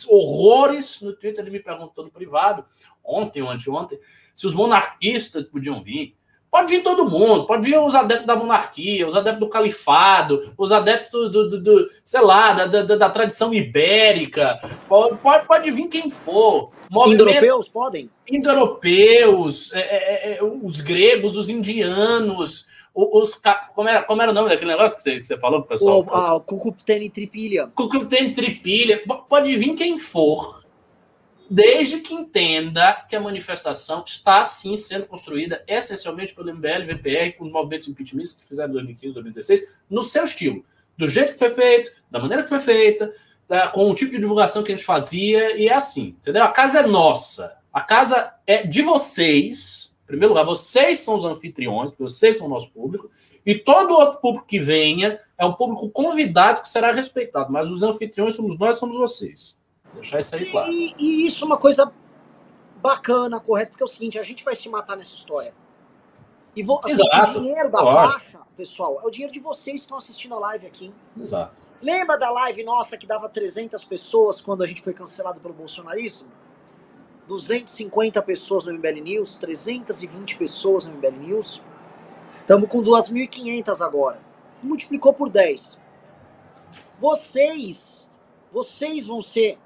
horrores no Twitter, ele me perguntou no privado, ontem ou anteontem, se os monarquistas podiam vir. Pode vir todo mundo, pode vir os adeptos da monarquia, os adeptos do califado, os adeptos do, do, do sei lá, da, da, da, tradição ibérica, pode, pode, pode vir quem for. Indo-europeus podem? Indo-europeus, é, é, é, os gregos, os indianos, os, como, era, como era o nome daquele negócio que você, que você falou pro pessoal? O, ah, Cucuptene Tripilha. Cucuptene Tripilha. Pode vir quem for, desde que entenda que a manifestação está, sim, sendo construída essencialmente pelo MBL, VPR, com os movimentos impeachmentistas que fizeram em 2015, 2016, no seu estilo. Do jeito que foi feito, da maneira que foi feita, com o tipo de divulgação que a gente fazia, e é assim, entendeu? A casa é nossa. A casa é de vocês, em primeiro lugar, vocês são os anfitriões, vocês são o nosso público, e todo outro público que venha é um público convidado que será respeitado, mas os anfitriões somos nós, somos vocês. Deixar isso aí claro. E, e isso é uma coisa bacana, correta, porque é o seguinte, a gente vai se matar nessa história. E vou, assim, Exato. o dinheiro da Lógico. faixa, pessoal, é o dinheiro de vocês que estão assistindo a live aqui. Exato. Lembra da live nossa que dava 300 pessoas quando a gente foi cancelado pelo bolsonarismo? 250 pessoas no MBL News, 320 pessoas no MBL News. Estamos com 2.500 agora. Multiplicou por 10. Vocês, vocês vão ser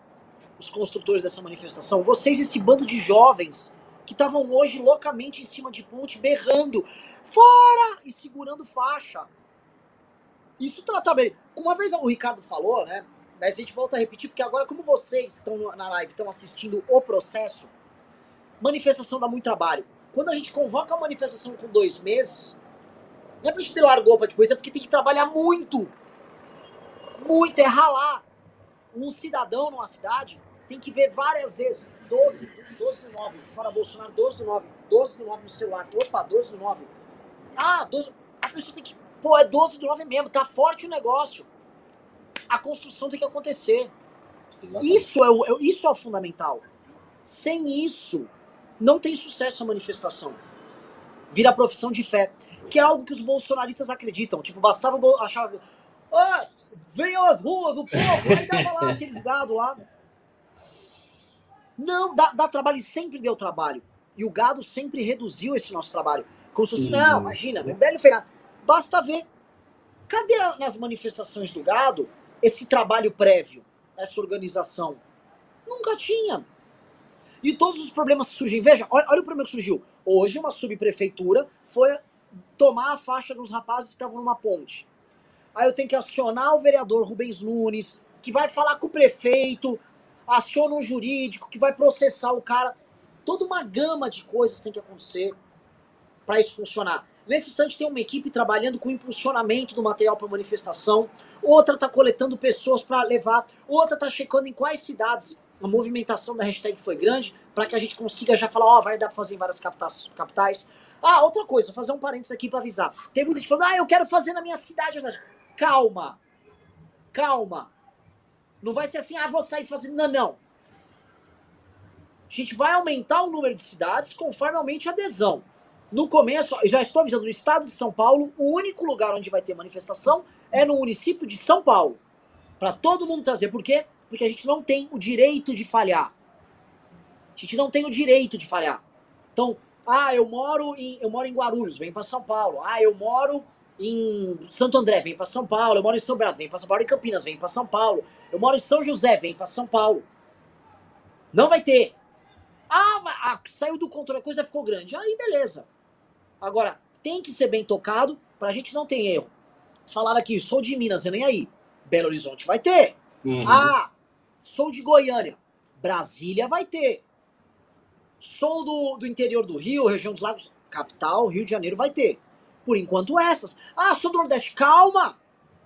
os construtores dessa manifestação. Vocês, esse bando de jovens que estavam hoje loucamente em cima de ponte, berrando, fora! E segurando faixa. Isso trata bem. Uma vez o Ricardo falou, né? Mas a gente volta a repetir, porque agora, como vocês estão na live, estão assistindo o processo, manifestação dá muito trabalho. Quando a gente convoca uma manifestação com dois meses, não é pra gente ter largou pra depois, é porque tem que trabalhar muito. Muito, é ralar. um cidadão numa cidade tem que ver várias vezes 12, 12 do 9, fora Bolsonaro, 12 do 9, 12 do 9 no celular, opa, 12 do 9. Ah, 12. A pessoa tem que. Pô, é 12 do 9 mesmo, tá forte o negócio. A construção tem que acontecer. Isso é, o, isso é o fundamental. Sem isso, não tem sucesso a manifestação. Vira profissão de fé. Que é algo que os bolsonaristas acreditam. Tipo, bastava achar. Ah, venham às ruas do povo! Aí tava lá aqueles gado lá. Não, dá, dá trabalho e sempre deu trabalho. E o gado sempre reduziu esse nosso trabalho. Como se fosse, não, imagina, o MBL fez nada. Basta ver. Cadê nas manifestações do gado esse trabalho prévio, essa organização? Nunca tinha. E todos os problemas que surgem. Veja, olha, olha o problema que surgiu. Hoje, uma subprefeitura foi tomar a faixa dos rapazes que estavam numa ponte. Aí eu tenho que acionar o vereador Rubens Nunes, que vai falar com o prefeito, aciona um jurídico, que vai processar o cara. Toda uma gama de coisas tem que acontecer para isso funcionar. Nesse instante tem uma equipe trabalhando com o impulsionamento do material para manifestação, outra está coletando pessoas para levar, outra está checando em quais cidades a movimentação da hashtag foi grande, para que a gente consiga já falar, ó, oh, vai dar para fazer em várias capitais, capitais. Ah, outra coisa, vou fazer um parênteses aqui para avisar. Tem muita gente falando, ah, eu quero fazer na minha cidade. Calma, calma. Não vai ser assim, ah, vou sair fazendo. Não, não. A gente vai aumentar o número de cidades conforme aumente a adesão. No começo, já estou avisando, no estado de São Paulo, o único lugar onde vai ter manifestação é no município de São Paulo. Para todo mundo trazer. Por quê? Porque a gente não tem o direito de falhar. A gente não tem o direito de falhar. Então, ah, eu moro em, eu moro em Guarulhos, vem para São Paulo. Ah, eu moro em Santo André, vem para São Paulo. Eu moro em São Bernardo, vem para São Paulo. Em Campinas, vem para São Paulo. Eu moro em São José, vem para São Paulo. Não vai ter. Ah, mas, ah, saiu do controle, a coisa ficou grande. Aí, beleza. Agora, tem que ser bem tocado pra gente não ter erro. Falaram aqui, sou de Minas, e nem aí. Belo Horizonte vai ter. Uhum. Ah, sou de Goiânia. Brasília vai ter. Sou do, do interior do Rio, região dos lagos, capital, Rio de Janeiro vai ter. Por enquanto essas. Ah, sou do Nordeste. Calma!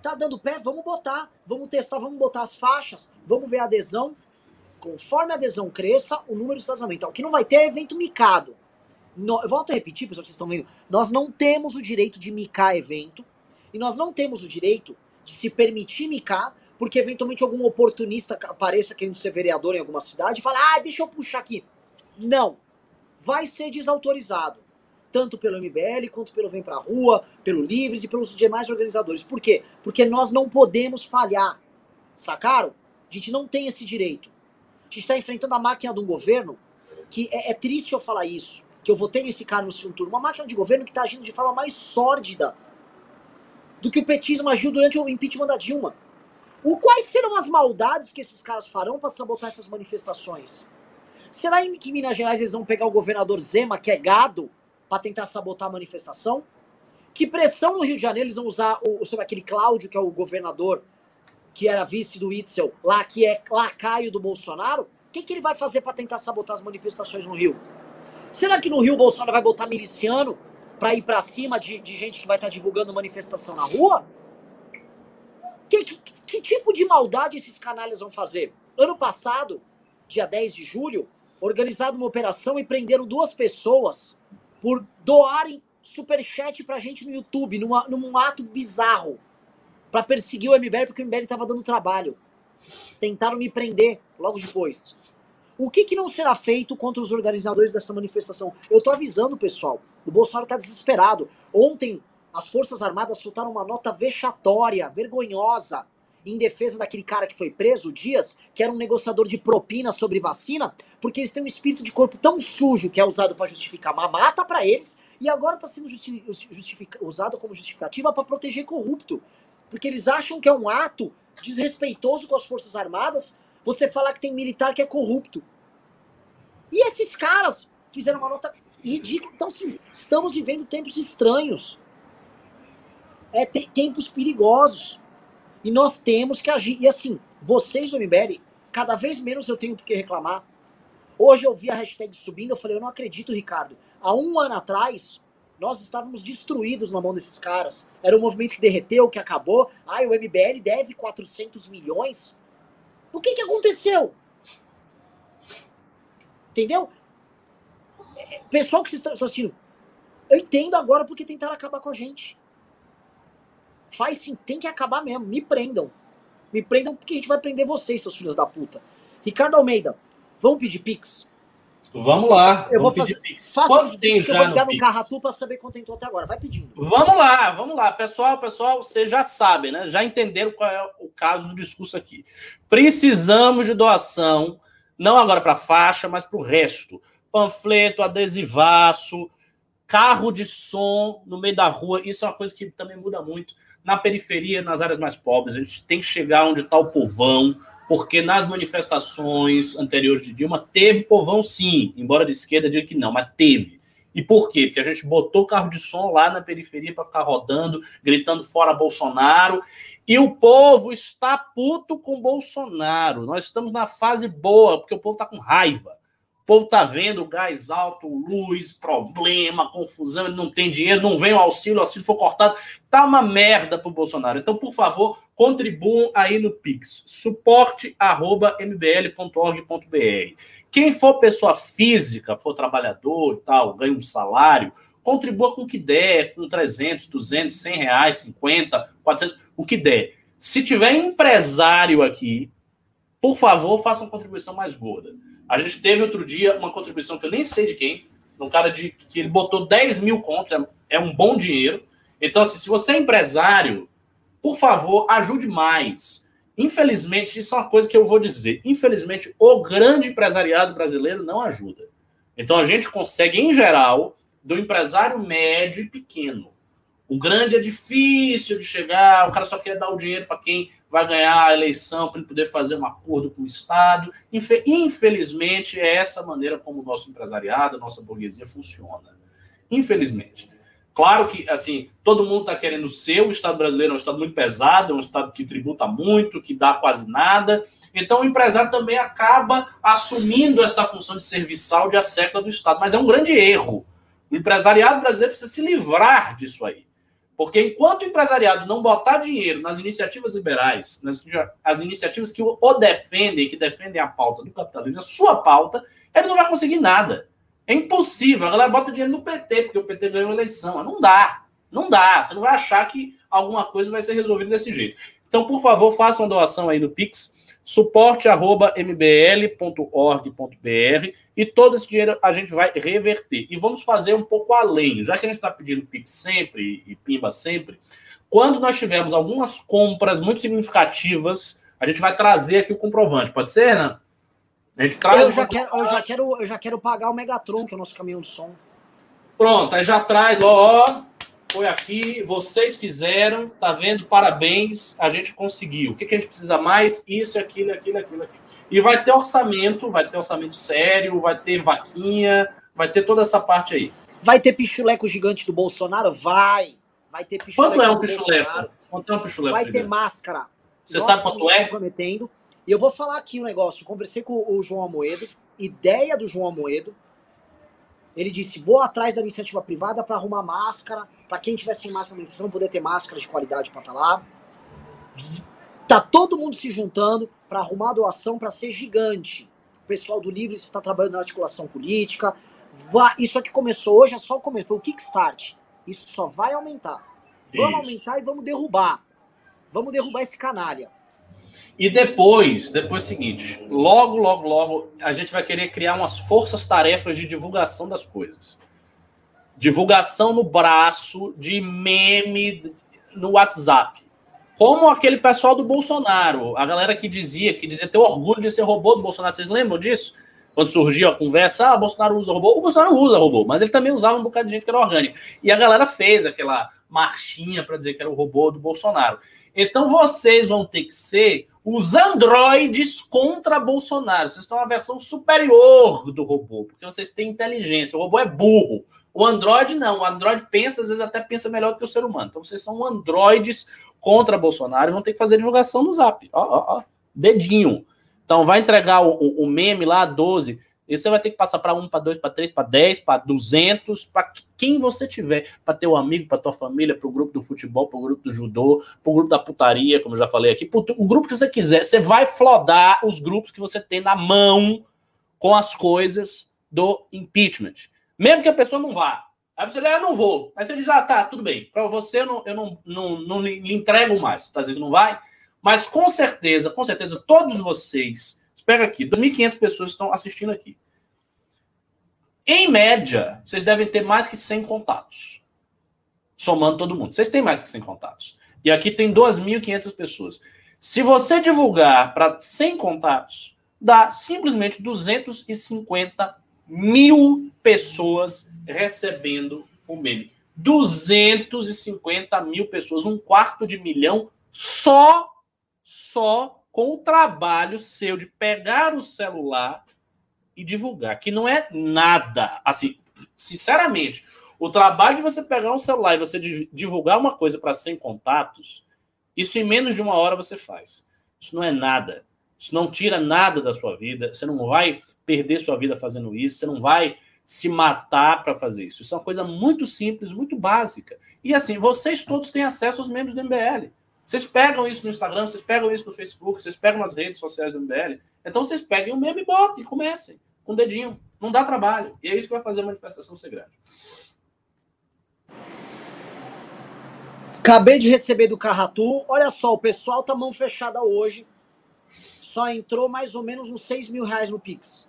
Tá dando pé? Vamos botar. Vamos testar, vamos botar as faixas. Vamos ver a adesão. Conforme a adesão cresça, o número de estacionamento. Então, o que não vai ter é evento micado. No, eu volto a repetir, pessoal, vocês estão vendo. Nós não temos o direito de micar evento. E nós não temos o direito de se permitir micar, porque eventualmente algum oportunista apareça querendo ser vereador em alguma cidade e fala, ah, deixa eu puxar aqui. Não. Vai ser desautorizado. Tanto pelo MBL, quanto pelo Vem Pra Rua, pelo Livres e pelos demais organizadores. Por quê? Porque nós não podemos falhar. Sacaram? A gente não tem esse direito. A gente está enfrentando a máquina de um governo que é, é triste eu falar isso que eu votei nesse cara no segundo turno, uma máquina de governo que está agindo de forma mais sórdida do que o petismo agiu durante o impeachment da Dilma. O quais serão as maldades que esses caras farão para sabotar essas manifestações? Será que em Minas Gerais eles vão pegar o governador Zema, que é gado, para tentar sabotar a manifestação? Que pressão no Rio de Janeiro eles vão usar o, sobre aquele Cláudio, que é o governador, que era vice do Itzel, lá que é lacaio do Bolsonaro? O que, que ele vai fazer para tentar sabotar as manifestações no Rio? Será que no Rio o Bolsonaro vai botar miliciano para ir para cima de, de, gente que vai estar tá divulgando manifestação na rua? Que, que, que tipo de maldade esses canalhas vão fazer? Ano passado, dia 10 de julho, organizaram uma operação e prenderam duas pessoas por doarem superchat pra gente no YouTube, numa, num ato bizarro, para perseguir o MBL, porque o MBL tava dando trabalho. Tentaram me prender logo depois. O que, que não será feito contra os organizadores dessa manifestação? Eu tô avisando, pessoal. O Bolsonaro tá desesperado. Ontem, as Forças Armadas soltaram uma nota vexatória, vergonhosa, em defesa daquele cara que foi preso, Dias, que era um negociador de propina sobre vacina, porque eles têm um espírito de corpo tão sujo que é usado para justificar mamata para eles, e agora está sendo usado como justificativa para proteger corrupto. Porque eles acham que é um ato desrespeitoso com as Forças Armadas você falar que tem militar que é corrupto. E esses caras fizeram uma nota ridícula. Então, sim, estamos vivendo tempos estranhos. É te tempos perigosos. E nós temos que agir. E assim, vocês do MBL, cada vez menos eu tenho por que reclamar. Hoje eu vi a hashtag subindo, eu falei, eu não acredito, Ricardo. Há um ano atrás, nós estávamos destruídos na mão desses caras. Era um movimento que derreteu, que acabou. Ai, o MBL deve 400 milhões. O que, que aconteceu? Entendeu? Pessoal que vocês estão assistindo, eu entendo agora porque tentaram acabar com a gente. Faz sim, tem que acabar mesmo. Me prendam. Me prendam porque a gente vai prender vocês, seus filhos da puta. Ricardo Almeida, vamos pedir Pix? Vamos lá. Eu vou fazer. Pix. Faça Quanto tem já eu vou no no Pix? Carratu pra saber quanto entrou até agora. Vai pedindo. Vamos lá, vamos lá. Pessoal, pessoal, vocês já sabem, né? Já entenderam qual é o caso do discurso aqui. Precisamos de doação, não agora para faixa, mas para o resto. Panfleto, adesivaço, carro de som no meio da rua. Isso é uma coisa que também muda muito. Na periferia, nas áreas mais pobres, a gente tem que chegar onde está o povão, porque nas manifestações anteriores de Dilma teve povão sim, embora de esquerda diga que não, mas teve. E por quê? Porque a gente botou carro de som lá na periferia para ficar rodando, gritando fora Bolsonaro, e o povo está puto com Bolsonaro. Nós estamos na fase boa, porque o povo está com raiva. O povo está vendo gás alto, luz, problema, confusão, ele não tem dinheiro, não vem o auxílio, o auxílio foi cortado. Tá uma merda pro Bolsonaro. Então, por favor, contribuam aí no Pix. suporte@mbl.org.br. Quem for pessoa física, for trabalhador e tal, ganha um salário, contribua com o que der, com 300, 200, 100 reais, 50, 400, o que der. Se tiver empresário aqui, por favor, faça uma contribuição mais gorda. A gente teve outro dia uma contribuição que eu nem sei de quem, um cara de, que ele botou 10 mil contos, é, é um bom dinheiro. Então, assim, se você é empresário, por favor, ajude mais. Infelizmente, isso é uma coisa que eu vou dizer. Infelizmente, o grande empresariado brasileiro não ajuda. Então, a gente consegue, em geral, do empresário médio e pequeno. O grande é difícil de chegar, o cara só quer dar o dinheiro para quem vai ganhar a eleição, para ele poder fazer um acordo com o Estado. Infelizmente, é essa maneira como o nosso empresariado, a nossa burguesia funciona. Infelizmente. Claro que, assim, todo mundo está querendo ser, o Estado brasileiro é um Estado muito pesado, é um Estado que tributa muito, que dá quase nada. Então, o empresário também acaba assumindo esta função de serviçal de assecla do Estado. Mas é um grande erro. O empresariado brasileiro precisa se livrar disso aí. Porque enquanto o empresariado não botar dinheiro nas iniciativas liberais, nas as iniciativas que o, defendem, que defendem a pauta do capitalismo, a sua pauta, ele não vai conseguir nada. É impossível. A galera bota dinheiro no PT, porque o PT ganhou a eleição. Não dá. Não dá. Você não vai achar que alguma coisa vai ser resolvida desse jeito. Então, por favor, faça uma doação aí no Pix, suporte.mbl.org.br e todo esse dinheiro a gente vai reverter. E vamos fazer um pouco além, já que a gente está pedindo Pix sempre e Pimba sempre, quando nós tivermos algumas compras muito significativas, a gente vai trazer aqui o comprovante. Pode ser, né? A gente traz eu, já quero, eu, já quero, eu já quero pagar o Megatron, que é o nosso caminhão de som. Pronto, aí já traz, ó, foi aqui, vocês fizeram, tá vendo? Parabéns, a gente conseguiu. O que, que a gente precisa mais? Isso, aquilo, aquilo, aquilo, aquilo. E vai ter orçamento, vai ter orçamento sério, vai ter vaquinha, vai ter toda essa parte aí. Vai ter pichuleco gigante do Bolsonaro? Vai. Vai ter pichuleco. Quanto é um pichuleco? Quanto é um pichuleco? Vai gigante? ter máscara. Você sabe quanto é? Prometendo. E eu vou falar aqui um negócio. Conversei com o João Amoedo. Ideia do João Amoedo. Ele disse: vou atrás da iniciativa privada para arrumar máscara. Para quem tiver sem máscara, não poder ter máscara de qualidade para estar tá lá. Tá todo mundo se juntando para arrumar a doação para ser gigante. O pessoal do Livre está trabalhando na articulação política. Isso aqui começou hoje, é só o começo. Foi o kickstart. Isso só vai aumentar. Vamos Isso. aumentar e vamos derrubar. Vamos derrubar esse canalha. E depois, depois é o seguinte, logo, logo, logo, a gente vai querer criar umas forças-tarefas de divulgação das coisas. Divulgação no braço, de meme no WhatsApp. Como aquele pessoal do Bolsonaro, a galera que dizia, que dizia ter orgulho de ser robô do Bolsonaro. Vocês lembram disso? Quando surgiu a conversa, ah, Bolsonaro usa robô. O Bolsonaro usa robô, mas ele também usava um bocado de gente que era orgânica. E a galera fez aquela marchinha para dizer que era o robô do Bolsonaro. Então vocês vão ter que ser os androides contra Bolsonaro. Vocês estão na versão superior do robô, porque vocês têm inteligência. O robô é burro. O androide não. O androide pensa, às vezes até pensa melhor do que o ser humano. Então vocês são androides contra Bolsonaro e vão ter que fazer divulgação no zap. Ó, ó, ó. Dedinho. Então vai entregar o, o meme lá, 12. E você vai ter que passar para um, para dois, para três, para dez, para duzentos, para quem você tiver, para teu amigo, para tua família, para o grupo do futebol, para o grupo do judô, para o grupo da putaria, como eu já falei aqui, o grupo que você quiser. Você vai flodar os grupos que você tem na mão com as coisas do impeachment. Mesmo que a pessoa não vá. Aí você diz, ah, não vou. Aí você diz, ah, tá, tudo bem. Para você eu não, eu não, não, não lhe entrego mais. Você tá dizendo que não vai? Mas com certeza, com certeza, todos vocês Pega aqui, 2.500 pessoas estão assistindo aqui. Em média, vocês devem ter mais que 100 contatos. Somando todo mundo. Vocês têm mais que 100 contatos. E aqui tem 2.500 pessoas. Se você divulgar para 100 contatos, dá simplesmente 250 mil pessoas recebendo o meme. 250 mil pessoas, um quarto de milhão só, só com o trabalho seu de pegar o celular e divulgar, que não é nada. Assim, sinceramente, o trabalho de você pegar um celular e você divulgar uma coisa para 100 contatos, isso em menos de uma hora você faz. Isso não é nada. Isso não tira nada da sua vida. Você não vai perder sua vida fazendo isso. Você não vai se matar para fazer isso. Isso é uma coisa muito simples, muito básica. E assim, vocês todos têm acesso aos membros do MBL. Vocês pegam isso no Instagram, vocês pegam isso no Facebook, vocês pegam nas redes sociais do MBL. Então vocês peguem o meme e botem e comecem com o dedinho. Não dá trabalho. E é isso que vai fazer a manifestação ser grande. Acabei de receber do Carratu. Olha só, o pessoal tá mão fechada hoje. Só entrou mais ou menos uns 6 mil reais no Pix.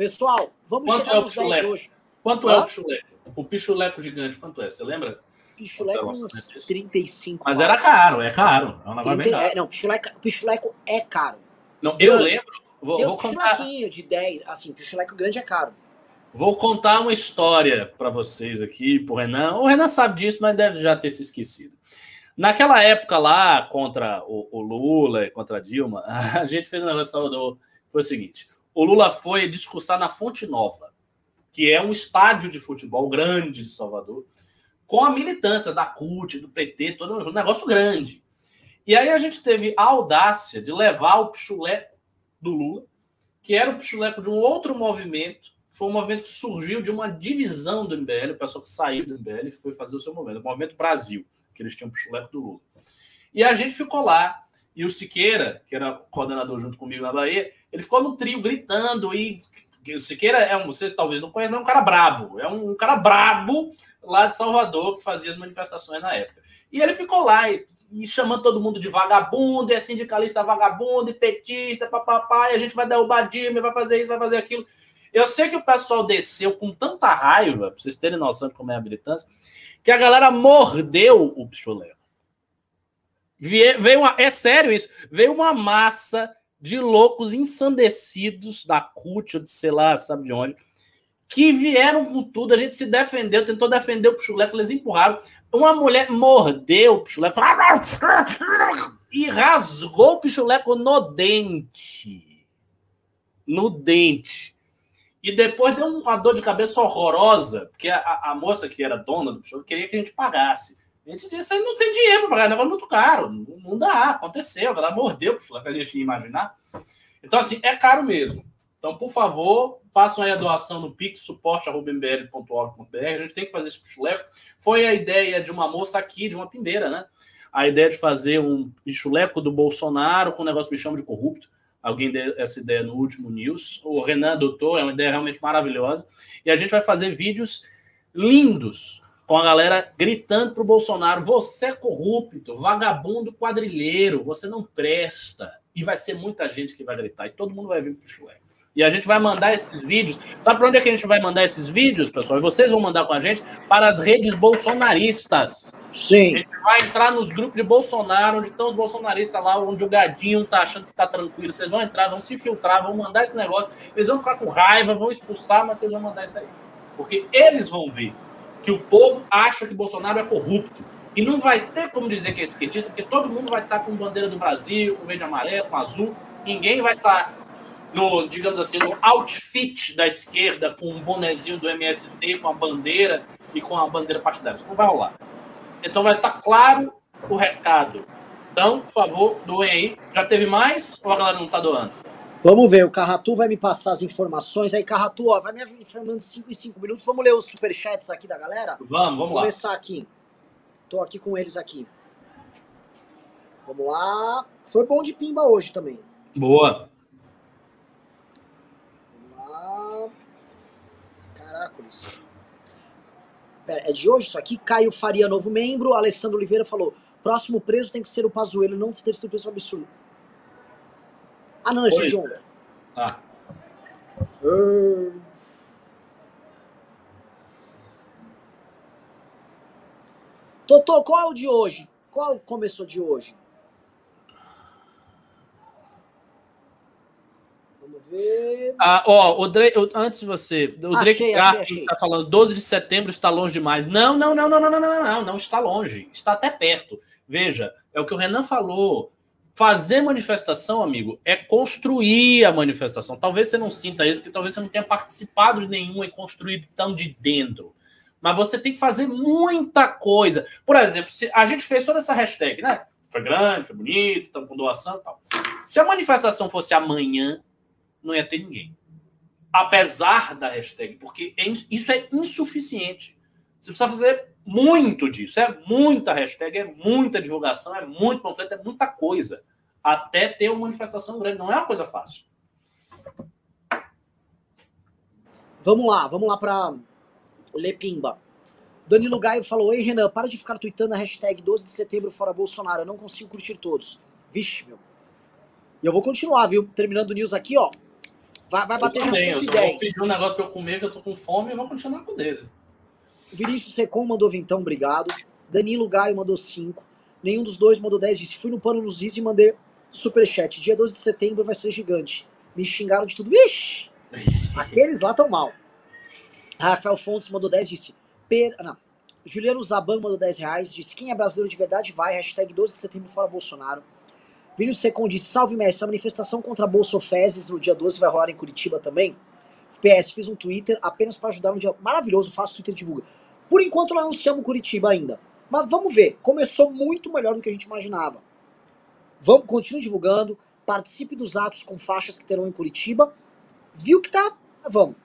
Pessoal, vamos quanto é nos 10 hoje. Quanto Hã? é o pichuleco? O pichuleco gigante, quanto é? Você lembra? pichuleco uns 35. Mas era caro, é caro. É um 30, caro. É, não, pichuleco, pichuleco é caro. Não, eu grande. lembro. Vou, Tem vou contar. de 10, assim, pichuleco grande é caro. Vou contar uma história para vocês aqui, pro Renan. O Renan sabe disso, mas deve já ter se esquecido. Naquela época lá, contra o, o Lula, contra a Dilma, a gente fez um negócio Salvador. Foi o seguinte: o Lula foi discursar na Fonte Nova, que é um estádio de futebol grande de Salvador com a militância da CUT, do PT, todo um negócio grande. E aí a gente teve a audácia de levar o pichuleco do Lula, que era o pichuleco de um outro movimento, foi um movimento que surgiu de uma divisão do MBL, o pessoal que saiu do MBL e foi fazer o seu movimento, o Movimento Brasil, que eles tinham o pichuleco do Lula. E a gente ficou lá, e o Siqueira, que era coordenador junto comigo na Bahia, ele ficou no trio gritando e o Siqueira é um, vocês talvez não conheçam, é um cara brabo. É um, um, cara brabo lá de Salvador que fazia as manifestações na época. E ele ficou lá e, e chamando todo mundo de vagabundo, e é sindicalista vagabundo, e petista, papapá, e a gente vai derrubar Dilma, vai fazer isso, vai fazer aquilo. Eu sei que o pessoal desceu com tanta raiva, para vocês terem noção de como é a militância, que a galera mordeu o pichuleiro. Veio uma, é sério isso, veio uma massa de loucos ensandecidos da CUT, ou de sei lá, sabe de onde, que vieram com tudo. A gente se defendeu, tentou defender o Pichuleco, eles empurraram. Uma mulher mordeu o Pichuleco e rasgou o Pichuleco no dente. No dente. E depois deu uma dor de cabeça horrorosa, porque a, a moça que era dona do Pichuleco queria que a gente pagasse. A gente disse, não tem dinheiro para pagar, é um negócio muito caro. Não, não dá, aconteceu, ela mordeu para a gente imaginar. Então, assim, é caro mesmo. Então, por favor, façam aí a doação no Pix. A gente tem que fazer esse chuleco. Foi a ideia de uma moça aqui, de uma pimbeira, né? A ideia de fazer um chuleco do Bolsonaro com o negócio que me chama de corrupto. Alguém deu essa ideia no último news. O Renan adotou, é uma ideia realmente maravilhosa. E a gente vai fazer vídeos lindos com a galera gritando pro Bolsonaro: você é corrupto, vagabundo, quadrilheiro, você não presta. E vai ser muita gente que vai gritar, e todo mundo vai vir pro chulé. E a gente vai mandar esses vídeos. Sabe para onde é que a gente vai mandar esses vídeos, pessoal? E vocês vão mandar com a gente para as redes bolsonaristas. Sim. A gente vai entrar nos grupos de Bolsonaro, onde estão os bolsonaristas lá, onde o gadinho tá achando que tá tranquilo. Vocês vão entrar, vão se infiltrar, vão mandar esse negócio. Eles vão ficar com raiva, vão expulsar, mas vocês vão mandar isso aí. Porque eles vão ver que o povo acha que Bolsonaro é corrupto. E não vai ter como dizer que é esquerdista, porque todo mundo vai estar com bandeira do Brasil, com verde amarelo, com azul. Ninguém vai estar no, digamos assim, no outfit da esquerda, com um bonezinho do MST, com a bandeira e com a bandeira partidária. Isso não vai rolar. Então vai estar claro o recado. Então, por favor, doem aí. Já teve mais ou a galera não está doando? Vamos ver, o Carratu vai me passar as informações. Aí, Carratu, ó, vai me informando 5 em 5 minutos. Vamos ler os superchats aqui da galera? Vamos, vamos Vou lá. começar aqui. Tô aqui com eles aqui. Vamos lá. Foi bom de pimba hoje também. Boa. Vamos lá. Caracoles. Pera, é de hoje isso aqui? Caio Faria, novo membro. Alessandro Oliveira falou: próximo preso tem que ser o Pazuello, não ter sido preso absurdo. Ah, não, esse é de Hoje. ontem. Ah, Ah. Totô, qual é o de hoje? Qual começou de hoje? Vamos ver. Ah, ó, o Drake, o- antes de você, o Drake está falando 12 de setembro está longe demais. Não, não, não, não, não, não, não, não, não, não está longe, está até perto. Veja, é o que o Renan falou. Fazer manifestação, amigo, é construir a manifestação. Talvez você não sinta isso, porque talvez você não tenha participado de nenhuma e construído tão de dentro. Mas você tem que fazer muita coisa. Por exemplo, se a gente fez toda essa hashtag, né? Foi grande, foi bonito, estamos com doação e tal. Se a manifestação fosse amanhã, não ia ter ninguém. Apesar da hashtag, porque é isso é insuficiente. Você precisa fazer muito disso. É muita hashtag, é muita divulgação, é muito panfleto, é muita coisa. Até ter uma manifestação grande. Não é uma coisa fácil. Vamos lá, vamos lá pra Lepimba. Danilo Gaio falou: Ei, Renan, para de ficar tweetando a hashtag 12 de setembro fora Bolsonaro. Eu não consigo curtir todos. Vixe, meu. E eu vou continuar, viu? Terminando o news aqui, ó. Vai, vai bater já também, eu só vou 110. pedir um negócio pra eu comer, que eu tô com fome, e vou continuar com o dedo. Vinícius Secom mandou vintão, obrigado. Danilo Gaio mandou 5. Nenhum dos dois mandou 10. Disse: Fui no pano nos Ziz e mandei superchat. Dia 12 de setembro vai ser gigante. Me xingaram de tudo. Vixe! Aqueles lá tão mal. Rafael Fontes mandou 10. Disse: per... Não. Juliano Zaban mandou 10 reais. Disse: Quem é brasileiro de verdade vai. Hashtag 12 de setembro fora Bolsonaro. Vinícius Secom disse: Salve, mestre. A manifestação contra Bolsofezes no dia 12 vai rolar em Curitiba também. PS, fiz um Twitter apenas para ajudar no dia maravilhoso. Faço Twitter divulga. Por enquanto não anunciamos Curitiba ainda. Mas vamos ver. Começou muito melhor do que a gente imaginava. Vamos, continue divulgando. Participe dos atos com faixas que terão em Curitiba. Viu que tá. Vamos.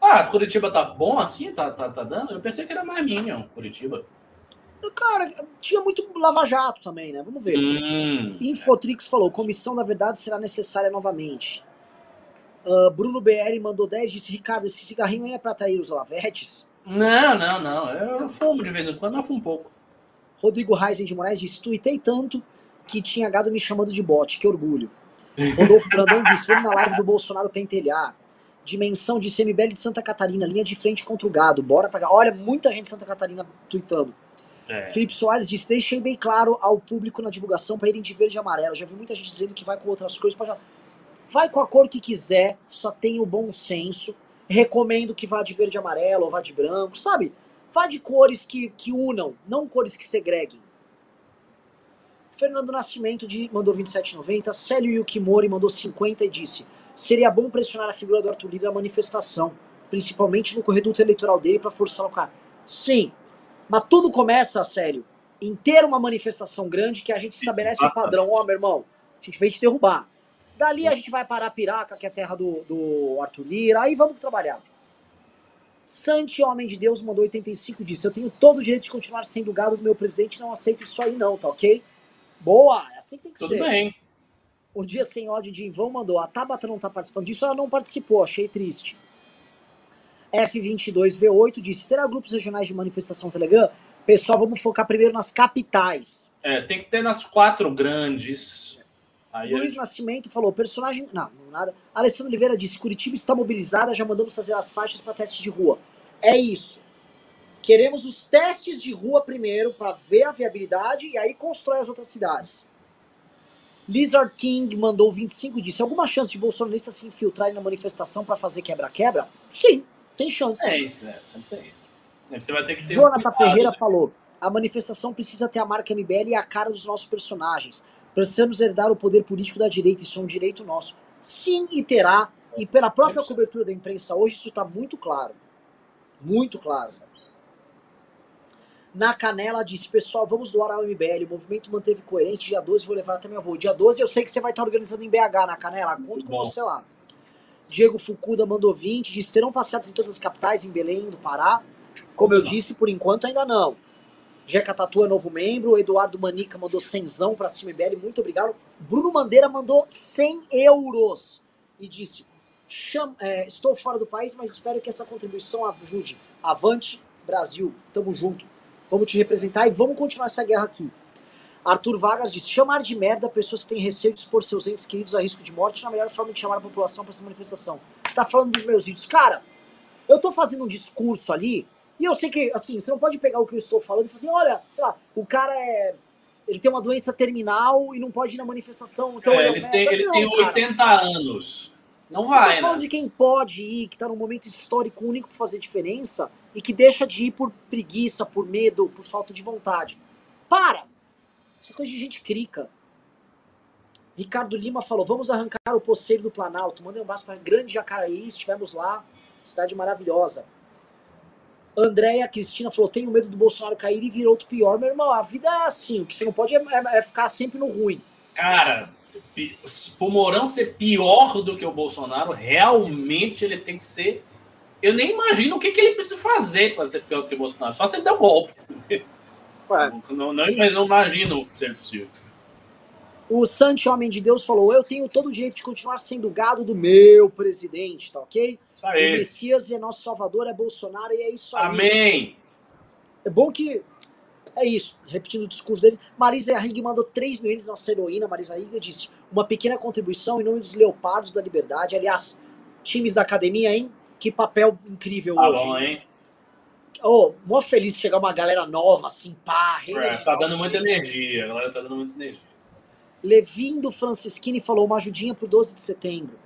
Ah, Curitiba tá bom assim? Tá, tá, tá dando? Eu pensei que era mais Minion, Curitiba. Cara, tinha muito lava-jato também, né? Vamos ver. Hum. Infotrix falou: comissão da verdade será necessária novamente. Ah, Bruno BR mandou 10 disse: Ricardo, esse cigarrinho aí é pra atrair os lavetes? Não, não, não. Eu fumo de vez em quando, eu fumo um pouco. Rodrigo Reisen de Moraes disse: tuitei tanto que tinha gado me chamando de bote, que orgulho. Rodolfo Brandão disse: foi na live do Bolsonaro pentelhar. Dimensão de CMBL de Santa Catarina, linha de frente contra o gado. Bora pra cá. Olha, muita gente de Santa Catarina tweetando. É. Felipe Soares disse: deixem bem claro ao público na divulgação para irem de verde e amarelo. Já vi muita gente dizendo que vai com outras cores. Pode... Vai com a cor que quiser, só tenha o bom senso. Recomendo que vá de verde e amarelo ou vá de branco, sabe? Vá de cores que, que unam, não cores que segreguem. Fernando Nascimento de, mandou 27,90. Célio Yukimori mandou 50 e disse: seria bom pressionar a figura do Arthur Lira na manifestação, principalmente no correduto eleitoral dele para forçar o cara. Sim, mas tudo começa, sério, em ter uma manifestação grande que a gente estabelece o padrão. Ó, meu irmão, a gente veio te derrubar. Dali a gente vai parar a Piraca, que é a terra do, do Arthur Lira, aí vamos trabalhar. Santi, homem de Deus, mandou 85 disse: Eu tenho todo o direito de continuar sendo gado do meu presidente, não aceito isso aí, não, tá ok? Boa, é assim que tem que Tudo ser. bem. O Dia Sem Ódio de Ivão mandou. A Tabata não tá participando disso, ela não participou, achei triste. F22V8 disse: terá grupos regionais de manifestação Telegram? Pessoal, vamos focar primeiro nas capitais. É, tem que ter nas quatro grandes. Aí Luiz gente- Nascimento falou: personagem. Não, não nada. Alessandro Oliveira disse: Curitiba está mobilizada, já mandamos fazer as faixas para teste de rua. É isso. Queremos os testes de rua primeiro para ver a viabilidade e aí constrói as outras cidades. Lizard King mandou 25 e disse: alguma chance de bolsonaristas se infiltrarem na manifestação para fazer quebra-quebra? Sim, tem chance. É isso, é, sempre tem. Você vai ter que ter. Jonathan cuidado, Ferreira né? falou: a manifestação precisa ter a marca MBL e a cara dos nossos personagens. Precisamos herdar o poder político da direita, isso é um direito nosso. Sim, e terá. E pela própria cobertura da imprensa hoje, isso está muito claro. Muito claro. Na Canela disse, pessoal, vamos doar ao MBL. O movimento manteve coerente. Dia 12 vou levar até meu avô. Dia 12 eu sei que você vai estar organizando em BH, na Canela. Conto com Bom. você lá. Diego Fucuda mandou 20. Disse, terão passeatas em todas as capitais, em Belém, do Pará. Como eu disse, por enquanto ainda não. Jeca Tatu é novo membro. Eduardo Manica mandou 100 pra cima MBL. Muito obrigado. Bruno Mandeira mandou 100 euros. E disse, Cham- é, estou fora do país, mas espero que essa contribuição ajude. Avante, Brasil. Tamo junto. Vamos te representar e vamos continuar essa guerra aqui. Arthur Vargas disse: chamar de merda pessoas que têm receio de expor seus entes queridos a risco de morte na melhor forma de chamar a população para essa manifestação. Tá falando dos meus vídeos. Cara, eu tô fazendo um discurso ali, e eu sei que, assim, você não pode pegar o que eu estou falando e falar assim: olha, sei lá, o cara é. Ele tem uma doença terminal e não pode ir na manifestação. Então É, é ele merda. tem, ele Não, tem cara. 80 anos. Não Eu vai, tô falando né? de quem pode ir, que tá num momento histórico único pra fazer diferença e que deixa de ir por preguiça, por medo, por falta de vontade. Para! Isso é coisa de gente crica. Ricardo Lima falou: vamos arrancar o poceiro do Planalto. Mandei um abraço para Grande Jacaraí, estivemos lá, cidade maravilhosa. Andréia Cristina falou: tenho medo do Bolsonaro cair e vir outro pior. Meu irmão, a vida é assim, o que você não pode é, é- é ficar sempre no ruim. Cara, pi- se o Mourão ser pior do que o Bolsonaro, realmente ele tem que ser. Eu nem imagino o que, que ele precisa fazer para ser pior que o Bolsonaro. Só se ele der um golpe. Não, não, não imagino ser possível. O Santi Homem de Deus falou: Eu tenho todo o direito de continuar sendo gado do meu presidente, tá ok? Isso O aí. Messias é nosso salvador, é Bolsonaro e é isso aí. Amém. É bom que. É isso, repetindo o discurso deles. Marisa Rig mandou 3 mil ienes, nossa heroína. Marisa Rig disse: Uma pequena contribuição em nome dos Leopardos da Liberdade. Aliás, times da academia, hein? Que papel incrível Tá hoje. bom, hein? Ô, mó feliz de chegar uma galera nova, assim, pá, É, tá dando muita energia. A galera tá dando muita energia. Levindo Francischini falou uma ajudinha pro 12 de setembro.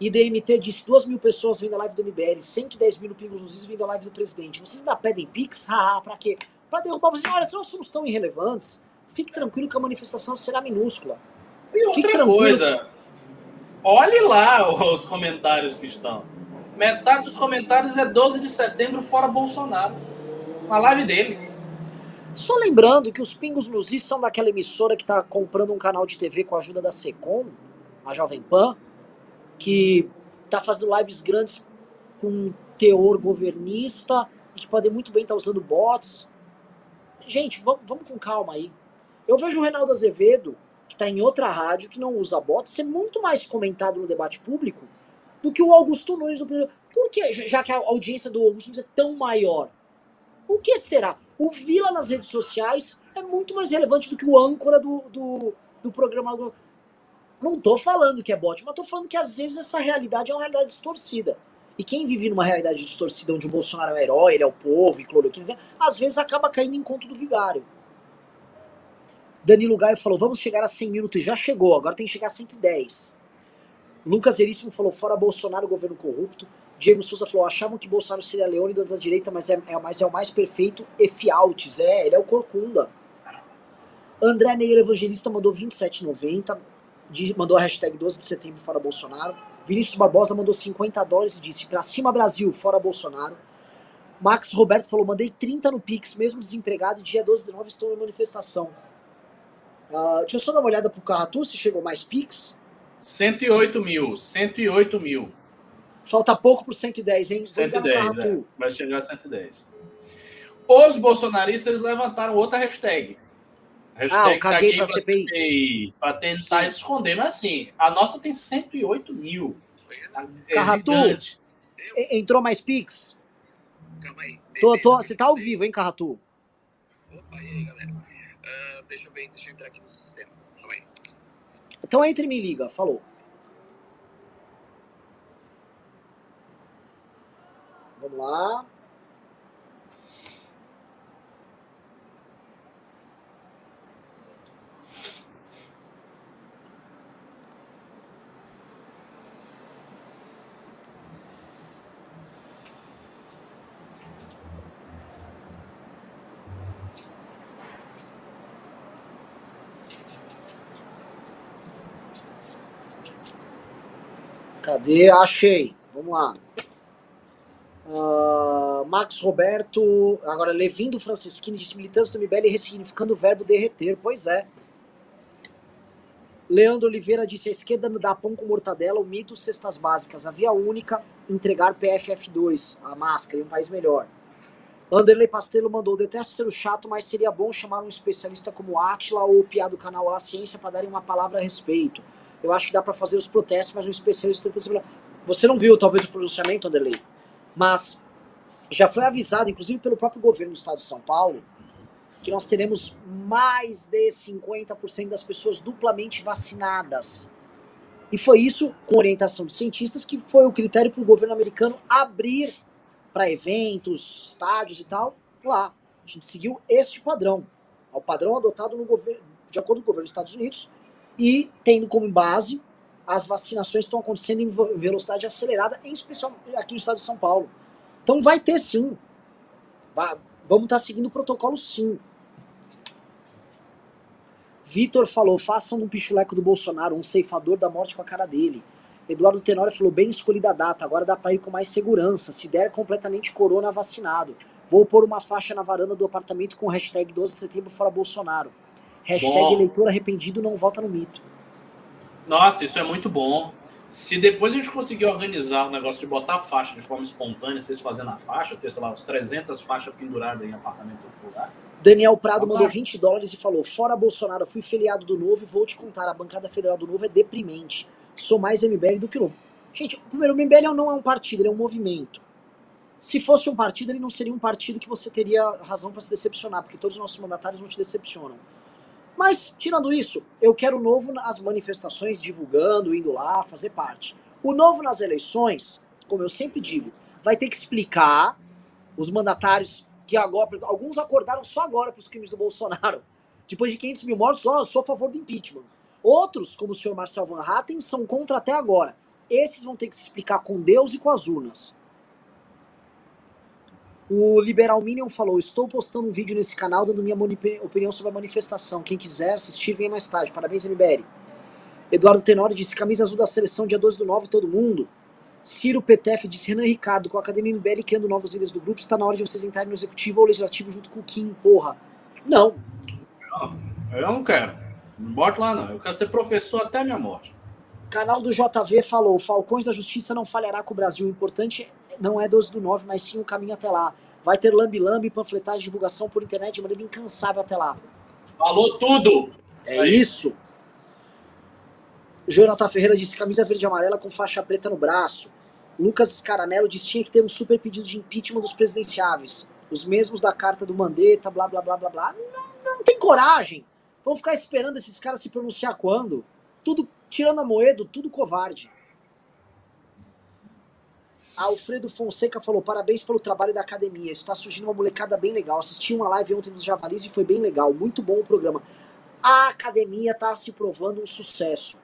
IDMT disse 2 mil pessoas vendo a live do MBL, 110 mil Pingos nos Is vendo a live do presidente. Vocês ainda pedem Pix? Haha, pra quê? Pra derrubar vocês. Olha, se nós somos tão irrelevantes, fique tranquilo que a manifestação será minúscula. E outra coisa, olhe lá os comentários que estão. Metade dos comentários é 12 de setembro fora Bolsonaro. Na live dele. Só lembrando que os Pingos nos Is são daquela emissora que tá comprando um canal de TV com a ajuda da Secom, a Jovem Pan, que tá fazendo lives grandes com teor governista e que podem muito bem estar usando bots. Gente, vamos, vamos com calma aí. Eu vejo o Reinaldo Azevedo, que está em outra rádio, que não usa bots, ser muito mais comentado no debate público do que o Augusto Nunes. no primeiro- Por que, já que a audiência do Augusto Nunes é tão maior? O que será? O Vila nas redes sociais é muito mais relevante do que o âncora do, do, do programa. Não tô falando que é bot, mas tô falando que às vezes essa realidade é uma realidade distorcida. E quem vive numa realidade distorcida onde o Bolsonaro é o herói, ele é o povo e cloroquina, às vezes acaba caindo em conto do vigário. Danilo Gaio falou: vamos chegar a 100 minutos. Já chegou, agora tem que chegar a 110. Lucas Veríssimo falou: fora Bolsonaro, governo corrupto. Diego Souza falou: achavam que Bolsonaro seria Leônidas da direita, mas é, é, mas é o mais perfeito e fialtes. É, ele é o Corcunda. André Neira Evangelista mandou 27,90. de- Mandou a hashtag 12 de setembro fora Bolsonaro. Vinícius Barbosa mandou 50 dólares e disse: pra cima Brasil, fora Bolsonaro. Max Roberto falou: mandei 30 no Pix, mesmo desempregado, e dia 12 de nove estou na manifestação. Ah, deixa eu só dar uma olhada pro Carratu se chegou mais Pix. 108 mil. 108 mil. Falta pouco pro 110, hein? Vou ligar no 110, Carratu. é. Vai chegar a 110. Os bolsonaristas levantaram outra hashtag. Ah, o caguei pra CPI. Para tentar Sim. esconder. Mas assim, a nossa tem 108 mil. É Carratu. gigante. Entrou mais Pix? Calma aí. Tô, tô, você tá ao vivo, hein, Carratu? Opa, e aí, galera? Ah, deixa eu ver, deixa eu entrar aqui no sistema. Calma aí. Então entre e me liga, falou. Vamos lá. Cadê? Achei. Vamos lá. Uh, Max Roberto, agora Levindo Francisquini disse militantes do MBL ressignificando o verbo derreter. Pois é. Leandro Oliveira disse: a esquerda dá pão com mortadela, o mito, cestas básicas. A via única, entregar PFF2, a máscara, e um país melhor. Anderley Pastelo mandou: detesto ser o chato, mas seria bom chamar um especialista como Atila ou o Piá do canal La Ciência para darem uma palavra a respeito. Eu acho que dá para fazer os protestos, mas um especialista tenta Você não viu, talvez, o pronunciamento, Anderley? Mas já foi avisado, inclusive pelo próprio governo do estado de São Paulo, que nós teremos mais de 50% das pessoas duplamente vacinadas. E foi isso, com orientação de cientistas, que foi o critério para o governo americano abrir para eventos, estádios e tal, lá. A gente seguiu este padrão. O padrão adotado no governo, de acordo com o governo dos Estados Unidos e tendo como base as vacinações estão acontecendo em velocidade acelerada, em especial aqui no estado de São Paulo. Então vai ter sim. Vai, vamos estar tá seguindo o protocolo sim. Vitor falou: façam um pichuleco do Bolsonaro, um ceifador da morte com a cara dele. Eduardo Tenório falou: bem escolhida a data, agora dá para ir com mais segurança. Se der completamente corona vacinado. Vou pôr uma faixa na varanda do apartamento com hashtag 12 de setembro fora Bolsonaro. Hashtag Bom. eleitor arrependido não vota no mito. Nossa, isso é muito bom. Se depois a gente conseguir organizar o negócio de botar faixa de forma espontânea, vocês fazendo a faixa, ter, sei lá, uns 300 faixas penduradas em apartamento do lugar. Daniel Prado mandou 20 dólares e falou: Fora Bolsonaro, fui filiado do Novo e vou te contar, a bancada federal do Novo é deprimente. Sou mais MBL do que o Novo. Gente, primeiro, o MBL não é um partido, ele é um movimento. Se fosse um partido, ele não seria um partido que você teria razão para se decepcionar, porque todos os nossos mandatários não te decepcionam. Mas, tirando isso, eu quero o novo nas manifestações, divulgando, indo lá, fazer parte. O novo nas eleições, como eu sempre digo, vai ter que explicar os mandatários que agora, alguns acordaram só agora para os crimes do Bolsonaro. Depois de 500 mil mortos, ó, oh, sou a favor do impeachment. Outros, como o senhor Marcel Van Hatten, são contra até agora. Esses vão ter que se explicar com Deus e com as urnas. O Liberal Minion falou: Estou postando um vídeo nesse canal dando minha opinião sobre a manifestação. Quem quiser assistir, venha mais tarde. Parabéns, MBL. Eduardo Tenório disse: Camisa azul da seleção, dia 12 do 9, todo mundo. Ciro PTF disse: Renan Ricardo, com a Academia MBL criando novos líderes do grupo, está na hora de vocês entrarem no executivo ou legislativo junto com o Kim, porra. Não. Eu não quero. Não bote lá, não. Eu quero ser professor até a minha morte. Canal do JV falou: Falcões da Justiça não falhará com o Brasil. O importante não é 12 do 9, mas sim o caminho até lá. Vai ter lambi-lambi, panfletagem, divulgação por internet de maneira incansável até lá. Falou tudo! É isso. Jonathan Ferreira disse camisa verde e amarela com faixa preta no braço. Lucas Scaranello disse tinha que ter um super pedido de impeachment dos presidenciáveis. Os mesmos da carta do Mandetta, blá blá blá blá blá. Não, não tem coragem. Vão ficar esperando esses caras se pronunciar quando? Tudo tirando a moeda, tudo covarde. Alfredo Fonseca falou: parabéns pelo trabalho da academia. Está surgindo uma molecada bem legal. Assisti uma live ontem dos Javalis e foi bem legal. Muito bom o programa. A academia está se provando um sucesso.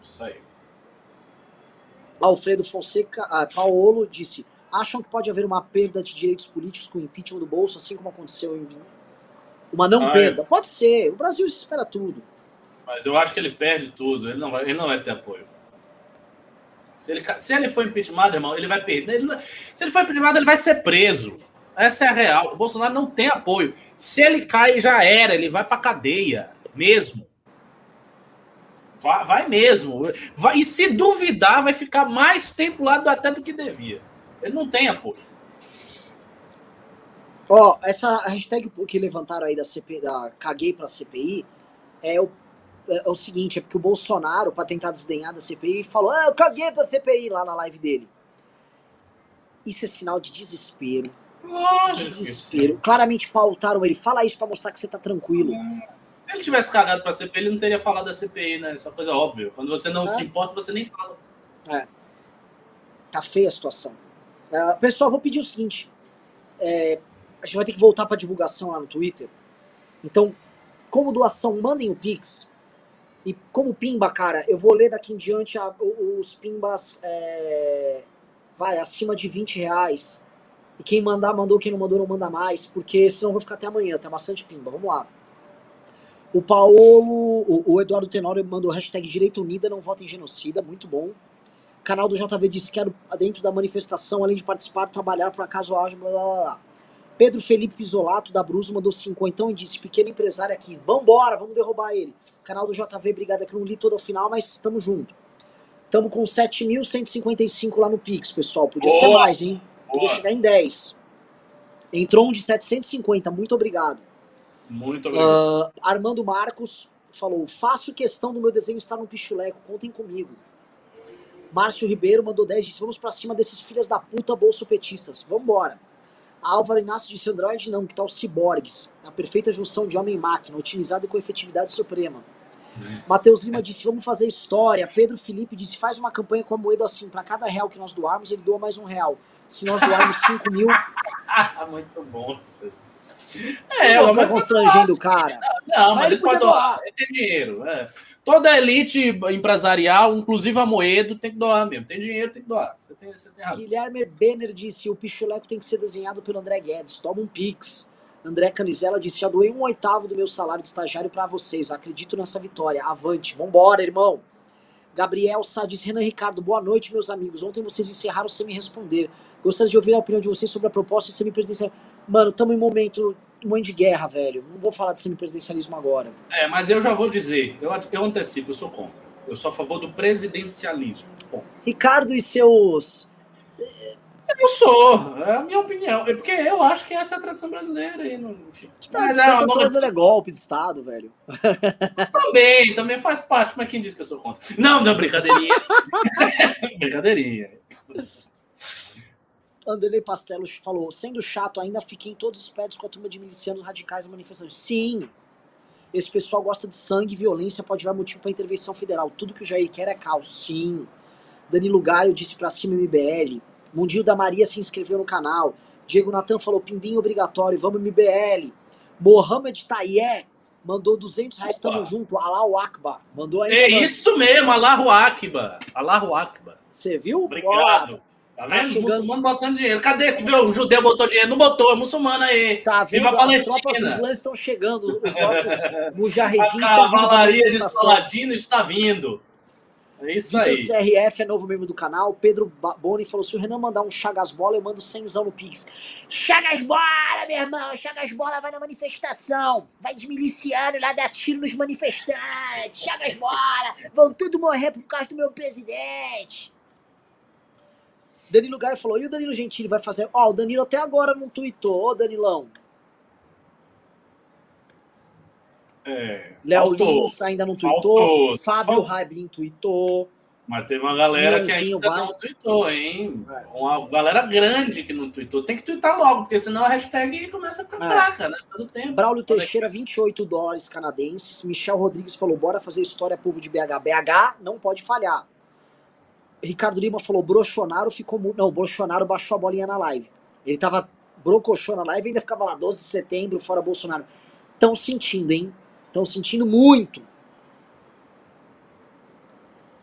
Isso aí. Alfredo Fonseca, ah, Paolo disse: acham que pode haver uma perda de direitos políticos com o impeachment do bolso, assim como aconteceu em. Uma não ah, perda? É. Pode ser. O Brasil espera tudo. Mas eu acho que ele perde tudo. Ele não vai, ele não vai ter apoio. Se ele, se ele for impeachment, irmão, ele vai perder. Ele, se ele for impeachment, ele vai ser preso. Essa é a real. O Bolsonaro não tem apoio. Se ele cai, já era. Ele vai pra cadeia mesmo. Vai, vai mesmo. Vai, e se duvidar, vai ficar mais tempo lá até do que devia. Ele não tem apoio. Ó, oh, essa hashtag que levantaram aí da CPI, da caguei pra CPI, é o é, é o seguinte, é porque o Bolsonaro, para tentar desdenhar da CPI, falou, ah, eu caguei pra CPI lá na live dele. Isso é sinal de desespero. Lógico. Desespero. Claramente pautaram ele. Fala isso para mostrar que você tá tranquilo. Se ele tivesse cagado pra CPI, ele não teria falado da CPI, né? Isso é uma coisa óbvia. Quando você não é. se importa, você nem fala. É. Tá feia a situação. Uh, pessoal, vou pedir o seguinte. É, a gente vai ter que voltar pra divulgação lá no Twitter. Então, como doação, mandem o Pix. E como pimba, cara, eu vou ler daqui em diante a, os pimbas é, vai acima de 20 reais. E quem mandar, mandou, quem não mandou, não manda mais, porque senão vai ficar até amanhã, tem bastante pimba. Vamos lá. O Paulo, o, o Eduardo Tenório mandou hashtag Direita Unida, não vota em genocida, muito bom. O canal do JV disse: quero dentro da manifestação, além de participar, trabalhar por acaso ágil, blá blá blá. Pedro Felipe Fisolato da Brus mandou 50 e disse: pequeno empresário aqui, vambora, vamos derrubar ele. Canal do JV, obrigado, é que não li todo o final, mas estamos junto. Estamos com 7.155 lá no Pix, pessoal. Podia ser Boa. mais, hein? Podia Boa. chegar em 10. Entrou um de 750, muito obrigado. Muito obrigado. Ah, Armando Marcos falou: faço questão do meu desenho estar no pichuleco, contem comigo. Márcio Ribeiro mandou 10 disse: vamos pra cima desses filhas da puta bolsopetistas. Vambora. Álvaro Inácio disse: Android não, que tal Ciborgues? A perfeita junção de homem e máquina, otimizado e com efetividade suprema. Matheus Lima disse: vamos fazer história. Pedro Felipe disse: faz uma campanha com a moeda assim, para cada real que nós doarmos, ele doa mais um real. Se nós doarmos 5 mil, muito bom isso. é, eu vou ficar mas- constrangendo o cara. Não, Mas mas ele ele pode doar. doar. Ele tem dinheiro. é. Toda elite empresarial, inclusive a Moedo, tem que doar mesmo. Tem dinheiro, tem que doar. Você tem, você tem razão. Guilherme Benner disse: o pichuleco tem que ser desenhado pelo André Guedes. Toma um pix. André Canizela disse: já doei um oitavo do meu salário de estagiário para vocês. Acredito nessa vitória. Avante. Vambora, irmão. Gabriel Sá disse: Renan Ricardo, boa noite, meus amigos. Ontem vocês encerraram sem me responder. Gostaria de ouvir a opinião de vocês sobre a proposta de semipresidencial. Mano, estamos em momento, um momento de guerra, velho. Não vou falar de semipresidencialismo agora. É, mas eu já vou dizer, eu, eu antecipo, eu sou contra. Eu sou a favor do presidencialismo. Bom, Ricardo e seus. eu sou, é a minha opinião. É porque eu acho que essa é a tradição brasileira. E não. Que Mas tradição é, uma essa brasileira é golpe de Estado, velho. Também, também faz parte, mas quem disse que eu sou contra? Não, não, brincadeirinha. brincadeirinha. Anderley Pastelo falou, sendo chato, ainda fiquei todos espertos com a turma de milicianos radicais na manifestação. Sim, esse pessoal gosta de sangue e violência, pode virar motivo para intervenção federal. Tudo que o Jair quer é caos. Sim. Danilo Gaio disse pra cima MBL. Mundinho da Maria se inscreveu no canal. Diego Natan falou, pimbinho obrigatório, vamos MBL. Mohamed Tayé mandou 200 reais, Opa. tamo junto. Allahu Akbar. Mandou aí. É isso mesmo, Allahu Akbar. Allahu Akbar. Você viu? Obrigado. Tá Tá vendo? Os muçulmanos botando dinheiro. Cadê que o judeu botou dinheiro? Não botou, é muçulmano aí. Tá vendo? Viva a As tropas dos lãs estão chegando. Os nossos A mujahedins pra cavalaria de. Saladino está vindo. É isso Vitor aí. CRF é novo membro do canal. Pedro Boni falou: se o Renan mandar um Chagas Bola, eu mando 100 no Pix. Chagas Bola, meu irmão! Chagas Bola vai na manifestação. Vai de miliciano lá dar tiro nos manifestantes. Chagas Bola! Vão tudo morrer por causa do meu presidente. Danilo Gaio falou: e o Danilo Gentili vai fazer? Ó, o Danilo até agora não tweetou, ô Danilão. É, Léo. Lins ainda não tweetou. Faltou. Fábio Faltou. Raiblin tweetou. Mas teve uma galera que ainda vai. não tweetou, hein? É. Uma galera grande que não tweetou. Tem que tweetar logo, porque senão a hashtag começa a ficar É. fraca, né? Todo tempo. Braulio Teixeira, 28 dólares canadenses. Michel Rodrigues falou: bora fazer história, povo de BH. BH não pode falhar. Ricardo Lima falou: Brochonaro ficou. mu- Não, Bolsonaro baixou a bolinha na live. Ele tava brocochô na live e ainda ficava lá 12 de setembro, fora Bolsonaro. Estão sentindo, hein? Estão sentindo muito.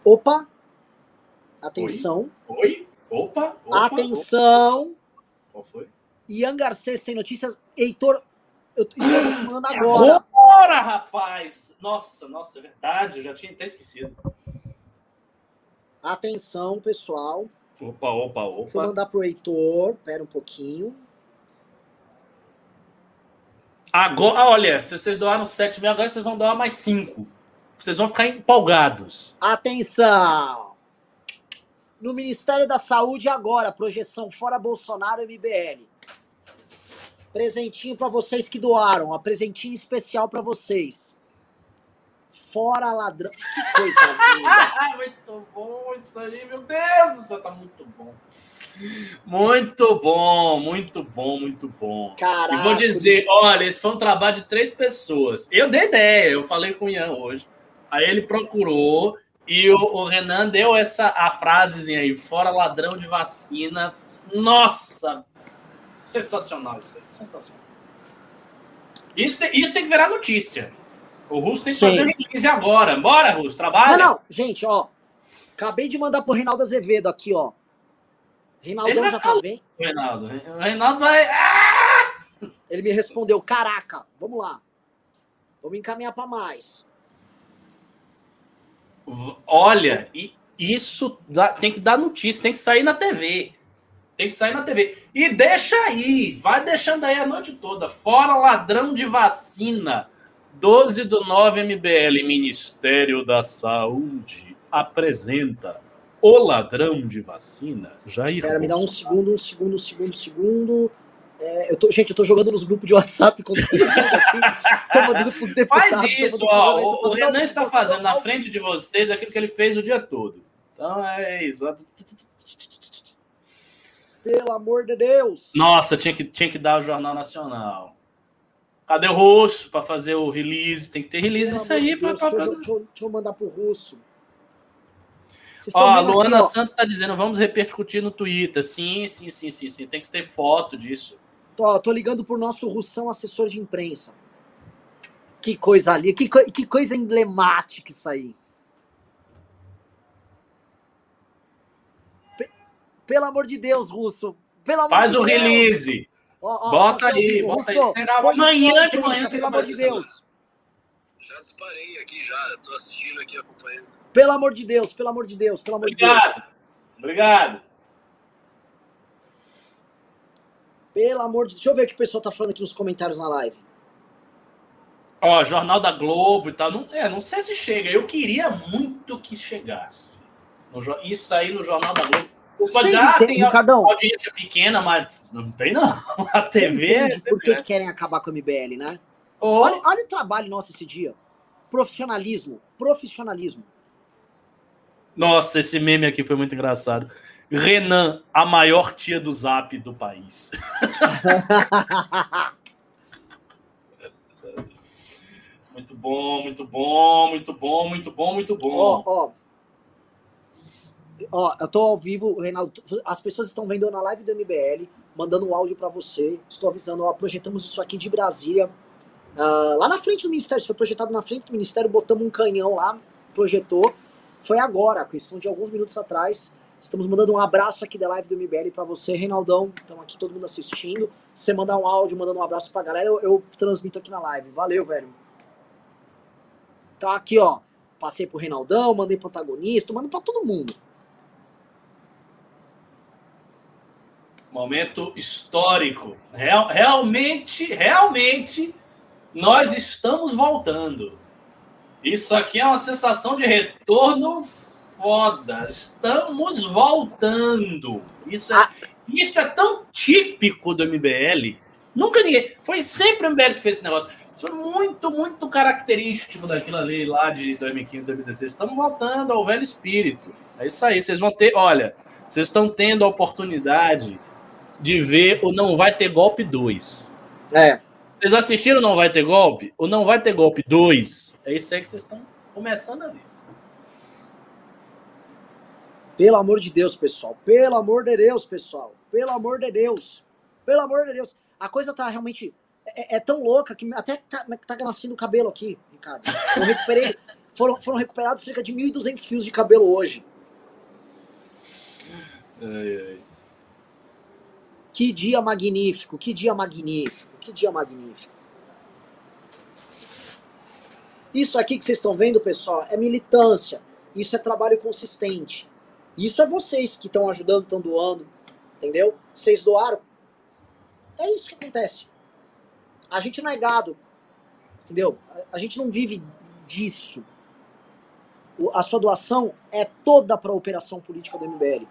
Opa! Atenção, Oi? Opa, opa. atenção! opa. Qual foi? Ian Garcês tem notícias. Heitor, eu tô falando agora. Agora, rapaz! Nossa, nossa, é verdade. Eu já tinha até esquecido. Atenção, pessoal. Opa, opa, Deixa eu opa. mandar pro Heitor. Pera um pouquinho. Agora, olha, se vocês doaram 7 mil, agora vocês vão doar mais 5. Vocês vão ficar empolgados. Atenção! No Ministério da Saúde agora, projeção fora Bolsonaro MBL. Presentinho pra vocês que doaram, ó, presentinho especial pra vocês. Fora ladrão. Que coisa linda. Muito bom isso aí, meu Deus do céu, tá muito bom. Muito bom, muito bom, muito bom. Caraca. E vou dizer, olha, esse foi um trabalho de três pessoas. Eu dei ideia, eu falei com o Ian hoje. Aí ele procurou e o, o Renan deu essa a frasezinha aí, fora ladrão de vacina. Nossa, sensacional isso, aí, sensacional. Isso isso tem que virar notícia. O Russo tem que Sim. fazer release agora. Bora, Russo, trabalha. Não, não, gente, ó. Acabei de mandar pro Reinaldo Azevedo aqui, ó. Reinaldão Ele vai já tá vendo? O Reinaldo. O Reinaldo vai. Ah! Ele me respondeu: Caraca, vamos lá. Vamos encaminhar pra mais. Olha, Isso dá- tem que dar notícia, tem que sair na TV. Tem que sair na TV. E deixa aí, vai deixando aí a noite toda. Fora ladrão de vacina. 12 do 9 MBL, Ministério da Saúde, apresenta o ladrão de vacina. Jair Espera, me dá um segundo, um segundo, um segundo, um segundo. É, eu tô, gente, eu tô jogando nos grupos de WhatsApp com. Tô mandando pros deputados. Faz isso, ó. O, o Renan está fazendo na frente de vocês aquilo que ele fez o dia todo. Então é isso. Pelo amor de Deus. Nossa, tinha que, tinha que dar o Jornal Nacional. Cadê o Russo para fazer o release? Tem que ter release amor de aí. Deus, pra- deixa, eu, pra- deixa eu- deixa eu mandar pro russo. Ó, a Luana aqui. Santos está dizendo, vamos repercutir no Twitter. Sim, sim, sim, sim, sim. Tem que ter foto disso. Tô, tô ligando pro nosso russão assessor de imprensa. Que coisa ali, que, coi- que coisa emblemática isso aí. Pe- pelo amor de Deus, Russo. Pelo Faz de o Deus. release. Ó, ó, Bota aí, vivo. bota aí. Russo, põe amanhã de manhã Pelo amor de Deus. Já disparei aqui, já. Tô assistindo aqui, acompanhando. Pelo amor de Deus, pelo amor de Deus, pelo amor de Deus. Obrigado. Obrigado. Pelo amor de Deixa eu ver o que o pessoal tá falando aqui nos comentários na live. Ó, Jornal da Globo e tal. Não, é, não sei se chega. Eu queria muito que chegasse. No isso aí no Jornal da Globo. Você pode dizer, ah, tem, Ricardão. audiência pequena, mas não tem não. A TV é Entende por que sempre... querem acabar com a MBL, né? Ô, Olha, olha o trabalho nosso esse dia. Profissionalismo. Profissionalismo. Nossa, esse meme aqui foi muito engraçado. Renan, a maior tia do zap do país. Muito bom, muito bom, muito bom, muito bom, muito bom. Ó, ó. Ó, eu tô ao vivo, Reinaldo. As pessoas estão vendo na live do MBL, mandando um áudio pra você. Estou avisando, ó, projetamos isso aqui de Brasília. Ah, lá na frente do Ministério, isso foi projetado na frente do Ministério, botamos um canhão lá, projetou. Foi agora, questão de alguns minutos atrás. Estamos mandando um abraço aqui da live do MBL pra você, Reinaldão. Estão aqui todo mundo assistindo. Você mandar um áudio, mandando um abraço pra galera, eu, eu transmito aqui na live. Valeu, velho. Tá aqui, ó. Passei pro Reinaldão, mandei pro antagonista, mando pra todo mundo. Momento histórico. Real- realmente, realmente, nós estamos voltando. Isso aqui é uma sensação de retorno foda. Estamos voltando. Isso é, Ah. isso é tão típico do MBL. Nunca ninguém. Foi sempre o MBL que fez esse negócio. Isso é muito, muito característico daquilo ali lá de 2015, 2016. Estamos voltando ao velho espírito. É isso aí. Vocês vão ter. Olha, vocês estão tendo a oportunidade de ver o Não Vai Ter Golpe 2. É. Vocês assistiram o Não Vai Ter Golpe? O Não Vai Ter Golpe 2 é isso aí que vocês estão começando a ver. Pelo amor de Deus, pessoal. Pelo amor de Deus, pessoal. Pelo amor de Deus. Pelo amor de Deus. A coisa tá realmente. É, é tão louca que até tá, tá nascendo cabelo aqui, Ricardo. Eu recuperei. Foram, foram recuperados cerca de 1.200 fios de cabelo hoje. Que dia magnífico, que dia magnífico, que dia magnífico. Isso aqui que vocês estão vendo, pessoal, é militância. Isso é trabalho consistente. Isso é vocês que estão ajudando, estão doando. Entendeu? Vocês doaram. É isso que acontece. A gente não é gado. Entendeu? A, gente não vive disso. A sua doação é toda para a operação política do MBL.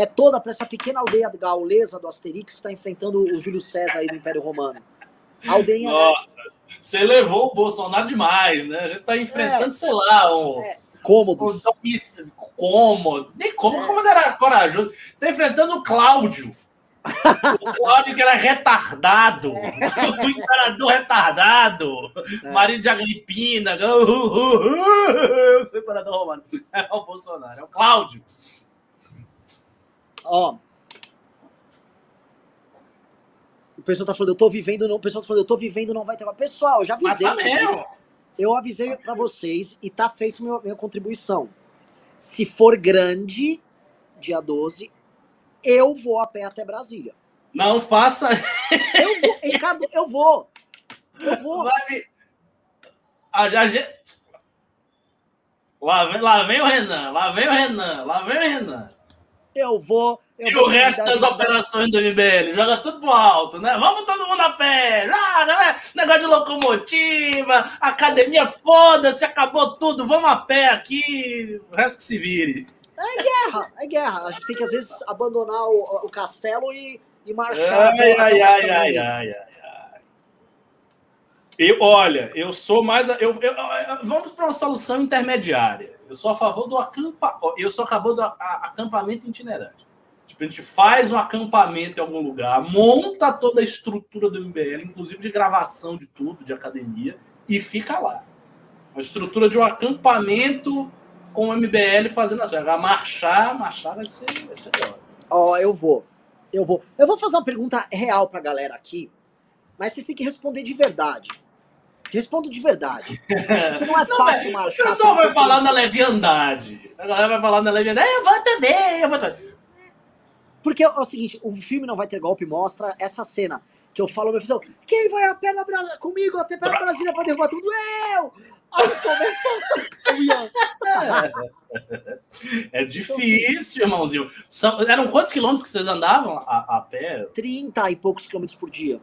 É toda para essa pequena aldeia gaulesa do Asterix que está enfrentando o Júlio César aí do Império Romano. A aldeia Nossa, você levou o Bolsonaro demais, né? A gente tá enfrentando, sei lá, um. É, um cômodos. cômodo. Nem como, É. como era corajoso. Tá enfrentando o Cláudio. O Cláudio que era retardado. O imperador retardado. É. Marido de Agripina. O imperador romano. É o Bolsonaro. É o Cláudio. Ó. O pessoal tá falando, eu tô vivendo, não. O pessoal tá falando, eu tô vivendo, não vai ter. Pessoal, eu já Mas avisei. tá inclusive. mesmo. eu avisei pra vocês e tá feito meu, minha contribuição. Se for grande, dia 12, eu vou a pé até Brasília. Não faça. Eu vou, Ricardo, eu vou. Eu vou. Vai A, a gente- Lá vem, lá vem o Renan, lá vem o Renan, lá vem o Renan. Eu vou. Eu E vou o resto das operações do MBL? Joga tudo pro alto, né? Vamos todo mundo a pé! Joga, né? Negócio de locomotiva, academia, foda-se, acabou tudo, vamos a pé aqui, o resto que se vire. É guerra, é guerra. A gente tem que, às vezes, abandonar o, o castelo e, e marchar. Ai, ai, ai, ai, ai, ai. Eu, olha, eu sou mais. Eu, eu- vamos para uma solução intermediária. Eu sou a favor do acampa, eu sou a favor do acampamento itinerante. Tipo, a gente faz um acampamento em algum lugar, monta toda a estrutura do MBL, inclusive de gravação de tudo, de academia, e fica lá. Uma estrutura de um acampamento com o MBL fazendo as coisas. Marchar, marchar vai ser. Ó, eu vou. Eu vou. Eu vou fazer uma pergunta real pra galera aqui, mas vocês têm que responder de verdade. Respondo de verdade. Porque não é Não, fácil O marchar. pessoal vai falar na leviandade. A galera vai falar na leviandade. Eu vou também, eu vou também. Porque é o seguinte, o filme Não Vai Ter Golpe mostra essa cena que eu falo meu filho, quem vai a pé Bra- comigo até pra Brasília pra derrubar tudo? Eu! Aí começou o Ian. É difícil, irmãozinho. São- eram quantos quilômetros que vocês andavam a, a pé? 30 e poucos quilômetros por dia.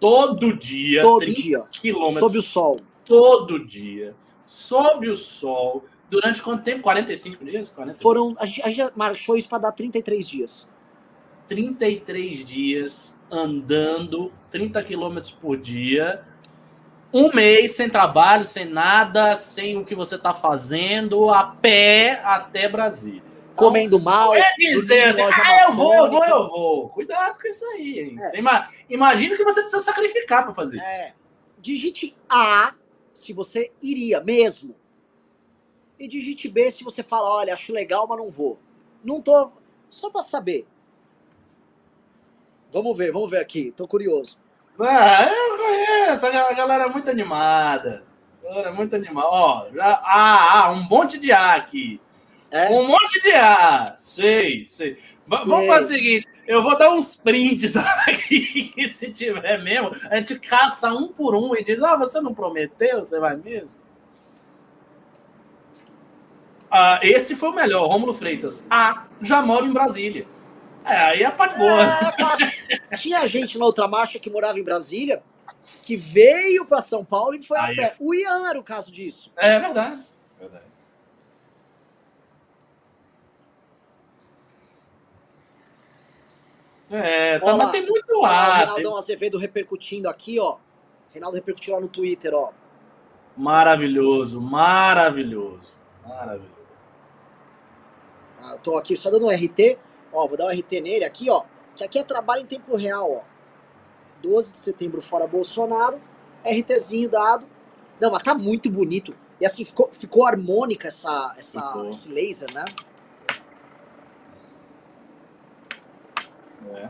Todo dia. Todo 30 dia. Quilômetros. Sob o sol. Todo dia. Sob o sol. Durante quanto tempo? 45 dias? 40? Foram. A gente, a gente já marchou isso pra dar 33 dias. 33 dias andando 30 quilômetros por dia. Um mês sem trabalho, sem nada, sem o que você está fazendo, a pé até Brasília. Comendo mal. É dizer assim, ah, eu vou, eu vou, eu vou. Cuidado com isso aí, hein? É. Ima- Imagina que você precisa sacrificar para fazer isso. É. Digite A se você iria mesmo. E digite B se você fala, olha, acho legal, mas não vou. Não tô. Só pra saber. Vamos ver, vamos ver aqui. Tô curioso. Ah, eu conheço, a galera é muito animada. A galera é muito animada. Ó, já, ah, ah, um monte de A aqui. É? Um monte de A. Sei, sei. Sei. Vamos fazer o seguinte: eu vou dar uns prints aqui, que se tiver mesmo, a gente caça um por um e diz: Ah, você não prometeu? Você vai mesmo? Ah, esse foi o melhor, Rômulo Freitas. Ah, já moro em Brasília. É, aí é a parte boa. É. Tinha gente na outra marcha que morava em Brasília que veio pra São Paulo e foi a Aí pé. O Ian era o caso disso. É verdade. verdade. É, tá, lá. tem muito lá, ar. tem- Reinaldão Azevedo repercutindo aqui, ó. Reinaldo repercutiu lá no Twitter, ó. Maravilhoso, maravilhoso. Maravilhoso. Ah, eu tô aqui só dando um RT. Ó, vou dar um RT nele aqui, ó. Que aqui é trabalho em tempo real, ó. 12 de setembro fora Bolsonaro. RTzinho dado. Não, mas tá muito bonito. E assim, ficou, ficou harmônica essa, essa, Ficou. esse laser, né? É.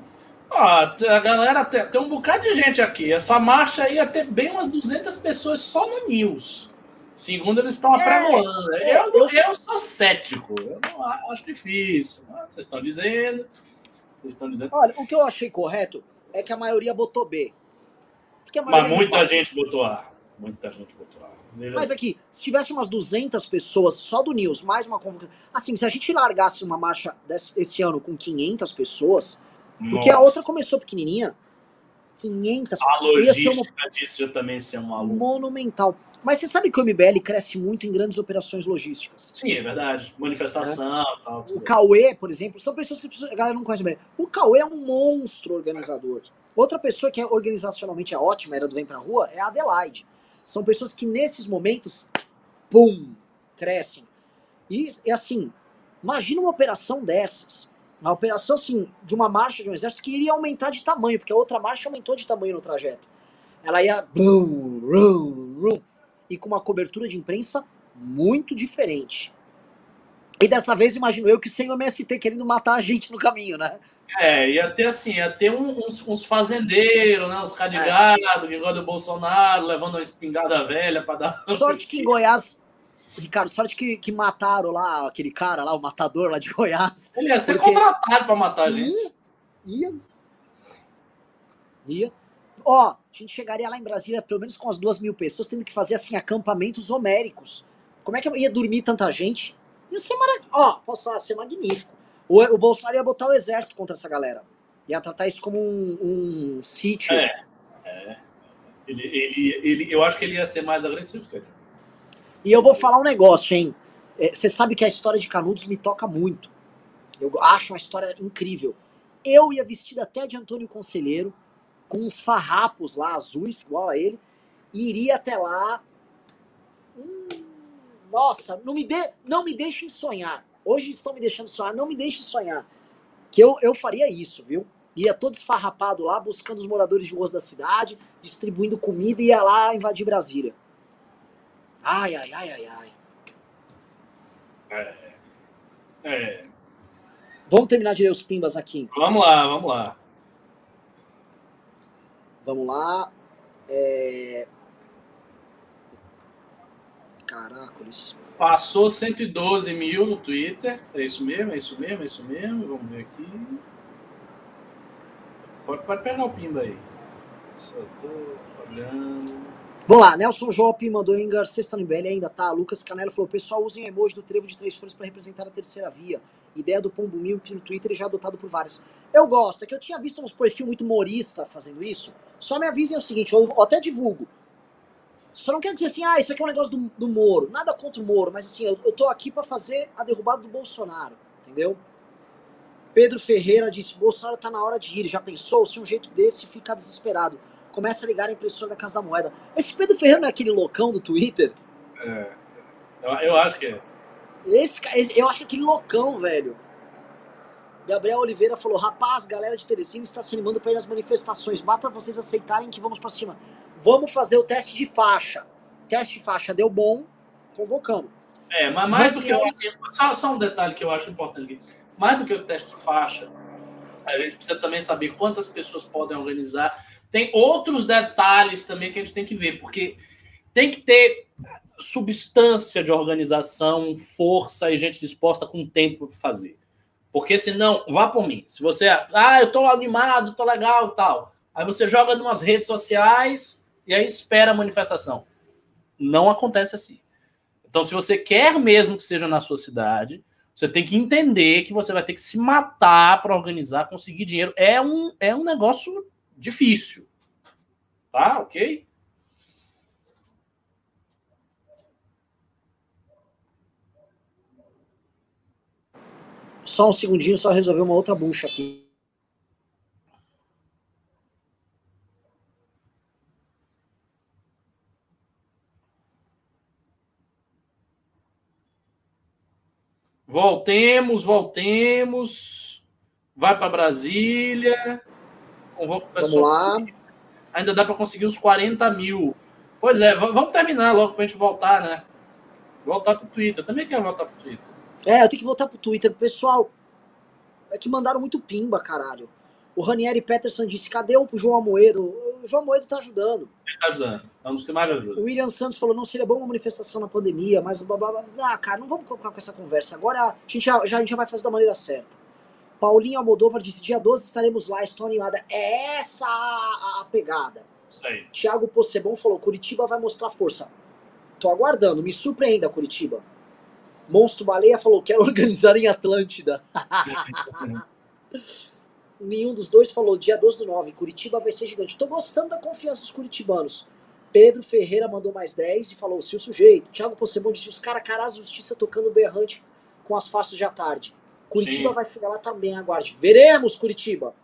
Ó, a galera tem, tem um bocado de gente aqui. Essa marcha aí ia ter bem umas 200 pessoas só no News. Segundo eles estão É, apregoando. é, eu, eu- eu sou cético. Eu não acho difícil. Mas Vocês estão dizendo. Vocês estão dizendo. Olha, o que eu achei correto é que a maioria botou B. Mas maioria não muita gente botou A. Muita gente botou A. Mas aqui, se tivesse umas 200 pessoas só do News, mais uma convocação. Assim, se a gente largasse uma marcha desse, esse ano com 500 pessoas, porque a Nossa, outra começou pequenininha, 500 A logística disso já também ser um aluno. monumental. Mas você sabe que o MBL cresce muito em grandes operações logísticas. Sim, é verdade. Manifestação e tal. O. Cauê, por exemplo, são pessoas que a galera não conhece bem. O Cauê é um monstro organizador. Outra pessoa que é organizacionalmente é ótima, era do Vem Pra Rua, é a Adelaide. São pessoas que nesses momentos, pum, crescem. E, e assim, imagina uma operação dessas. Uma operação, assim, de uma marcha de um exército que iria aumentar de tamanho, porque a outra marcha aumentou de tamanho no trajeto. Ela ia. E com uma cobertura de imprensa muito diferente. E dessa vez, imagino eu que sem o MST querendo matar a gente no caminho, né? É, ia ter assim, ia ter uns, uns fazendeiros, né? Uns É. cadigados que gostam do Bolsonaro, levando uma espingarda velha para dar. Sorte que em Goiás. Ricardo, sorte que, que mataram lá aquele cara lá, o matador lá de Goiás. Ele ia ser Porque- contratado para matar a gente. Ia. Ia. Ia. Ó, a gente chegaria lá em Brasília pelo menos com as duas mil pessoas, tendo que fazer assim acampamentos homéricos. Como é que ia dormir tanta gente? Ia ser maravilhoso. Ó, posso ser magnífico. O, o Bolsonaro ia botar o exército contra essa galera. Ia tratar isso como um, um sítio. É, é. Ele, ele, ele, eu acho que ele ia ser mais agressivo, cara. E eu vou falar um negócio, hein? É, Você sabe que a história de Canudos me toca muito. Eu acho uma história incrível. Eu ia vestido até de Antônio Conselheiro, com uns farrapos lá azuis, igual a ele, e iria até lá. Hum, nossa, não me, de, não me deixem sonhar. Hoje estão me deixando sonhar, não me deixem sonhar. Que eu, eu faria isso, viu? Ia todo esfarrapado lá, buscando os moradores de ruas da cidade, distribuindo comida e ia lá invadir Brasília. Ai, ai, ai, ai, ai. É. é. Vamos terminar de ler os pimbas aqui. Vamos lá, vamos lá. Vamos lá. É... Caracoles. Passou 112 mil no Twitter. É isso mesmo, é isso mesmo, é isso mesmo. Vamos ver aqui. Pode, pode pegar o pimba aí. Só tô olhando. Vamos lá, Nelson Jope mandou Engar, sexta no IBL ainda tá. Lucas Canelo falou: pessoal, usem emoji do trevo de três folhas para representar a terceira via. Ideia do Pombo Mil no Twitter já adotado por vários. Eu gosto, é que eu tinha visto uns perfil muito humorista fazendo isso. Só me avisem o seguinte: eu até divulgo. Só não quero dizer assim, ah, isso aqui é um negócio do, do Moro. Nada contra o Moro, mas assim, eu, eu tô aqui para fazer a derrubada do Bolsonaro, entendeu? Pedro Ferreira disse: Bolsonaro tá na hora de ir. Já pensou? Se um jeito desse fica desesperado. Começa a ligar a impressora da Casa da Moeda. Esse Pedro Ferreira não é aquele loucão do Twitter? É. Eu, eu acho que é. Esse, eu acho que aquele loucão, velho. Gabriel Oliveira falou: rapaz, galera de Teresina está se animando para ir às manifestações. Basta vocês aceitarem que vamos para cima. Vamos fazer o teste de faixa. Teste de faixa deu bom, convocamos. É, mas mais do que eu, só, só um detalhe que eu acho importante aqui. Mais do que o teste de faixa, a gente precisa também saber quantas pessoas podem organizar. Tem outros detalhes também que a gente tem que ver, porque tem que ter substância de organização, força e gente disposta com tempo para fazer. Porque senão, vá por mim. Se você, ah, eu tô animado, tô legal, tal. Aí você joga numas redes sociais e aí espera a manifestação. Não acontece assim. Então, se você quer mesmo que seja na sua cidade, você tem que entender que você vai ter que se matar para organizar, conseguir dinheiro. É um, é um negócio difícil. Tá? Ok? Só um segundinho, só resolver uma outra bucha aqui. Voltemos, voltemos. Vai para Brasília. Convoca o Vamos pessoal. lá. Ainda dá para conseguir uns 40 mil. Pois é, vamos terminar logo para a gente voltar, né? Voltar pro Twitter. Eu também quero voltar pro Twitter. É, eu tenho que voltar pro Twitter. Pessoal, é que mandaram muito pimba, caralho. O Ranieri Peterson disse: cadê o João Amoedo? O João Amoedo tá ajudando. Ele tá ajudando. É um dos que mais ajuda. O William Santos falou: não seria bom uma manifestação na pandemia, mas blá blá blá. Ah, cara, não vamos colocar com essa conversa. Agora a gente já, já, a gente já vai fazer da maneira certa. Paulinho Almodóvar disse: dia 12 estaremos lá, estou animada. É essa a, a pegada. Aí. Thiago Possebon falou: Curitiba vai mostrar força. Tô aguardando, me surpreenda, Curitiba. Monstro Baleia falou: quero organizar em Atlântida. Nenhum dos dois falou: dia 12 do 9, Curitiba vai ser gigante. Tô gostando da confiança dos curitibanos. Pedro Ferreira mandou mais 10 e falou: se o sujeito. Thiago Possebon disse: os caras caras justiça tocando berrante com as faces de à tarde. Curitiba Sim. vai chegar lá também, aguarde. Veremos, Curitiba.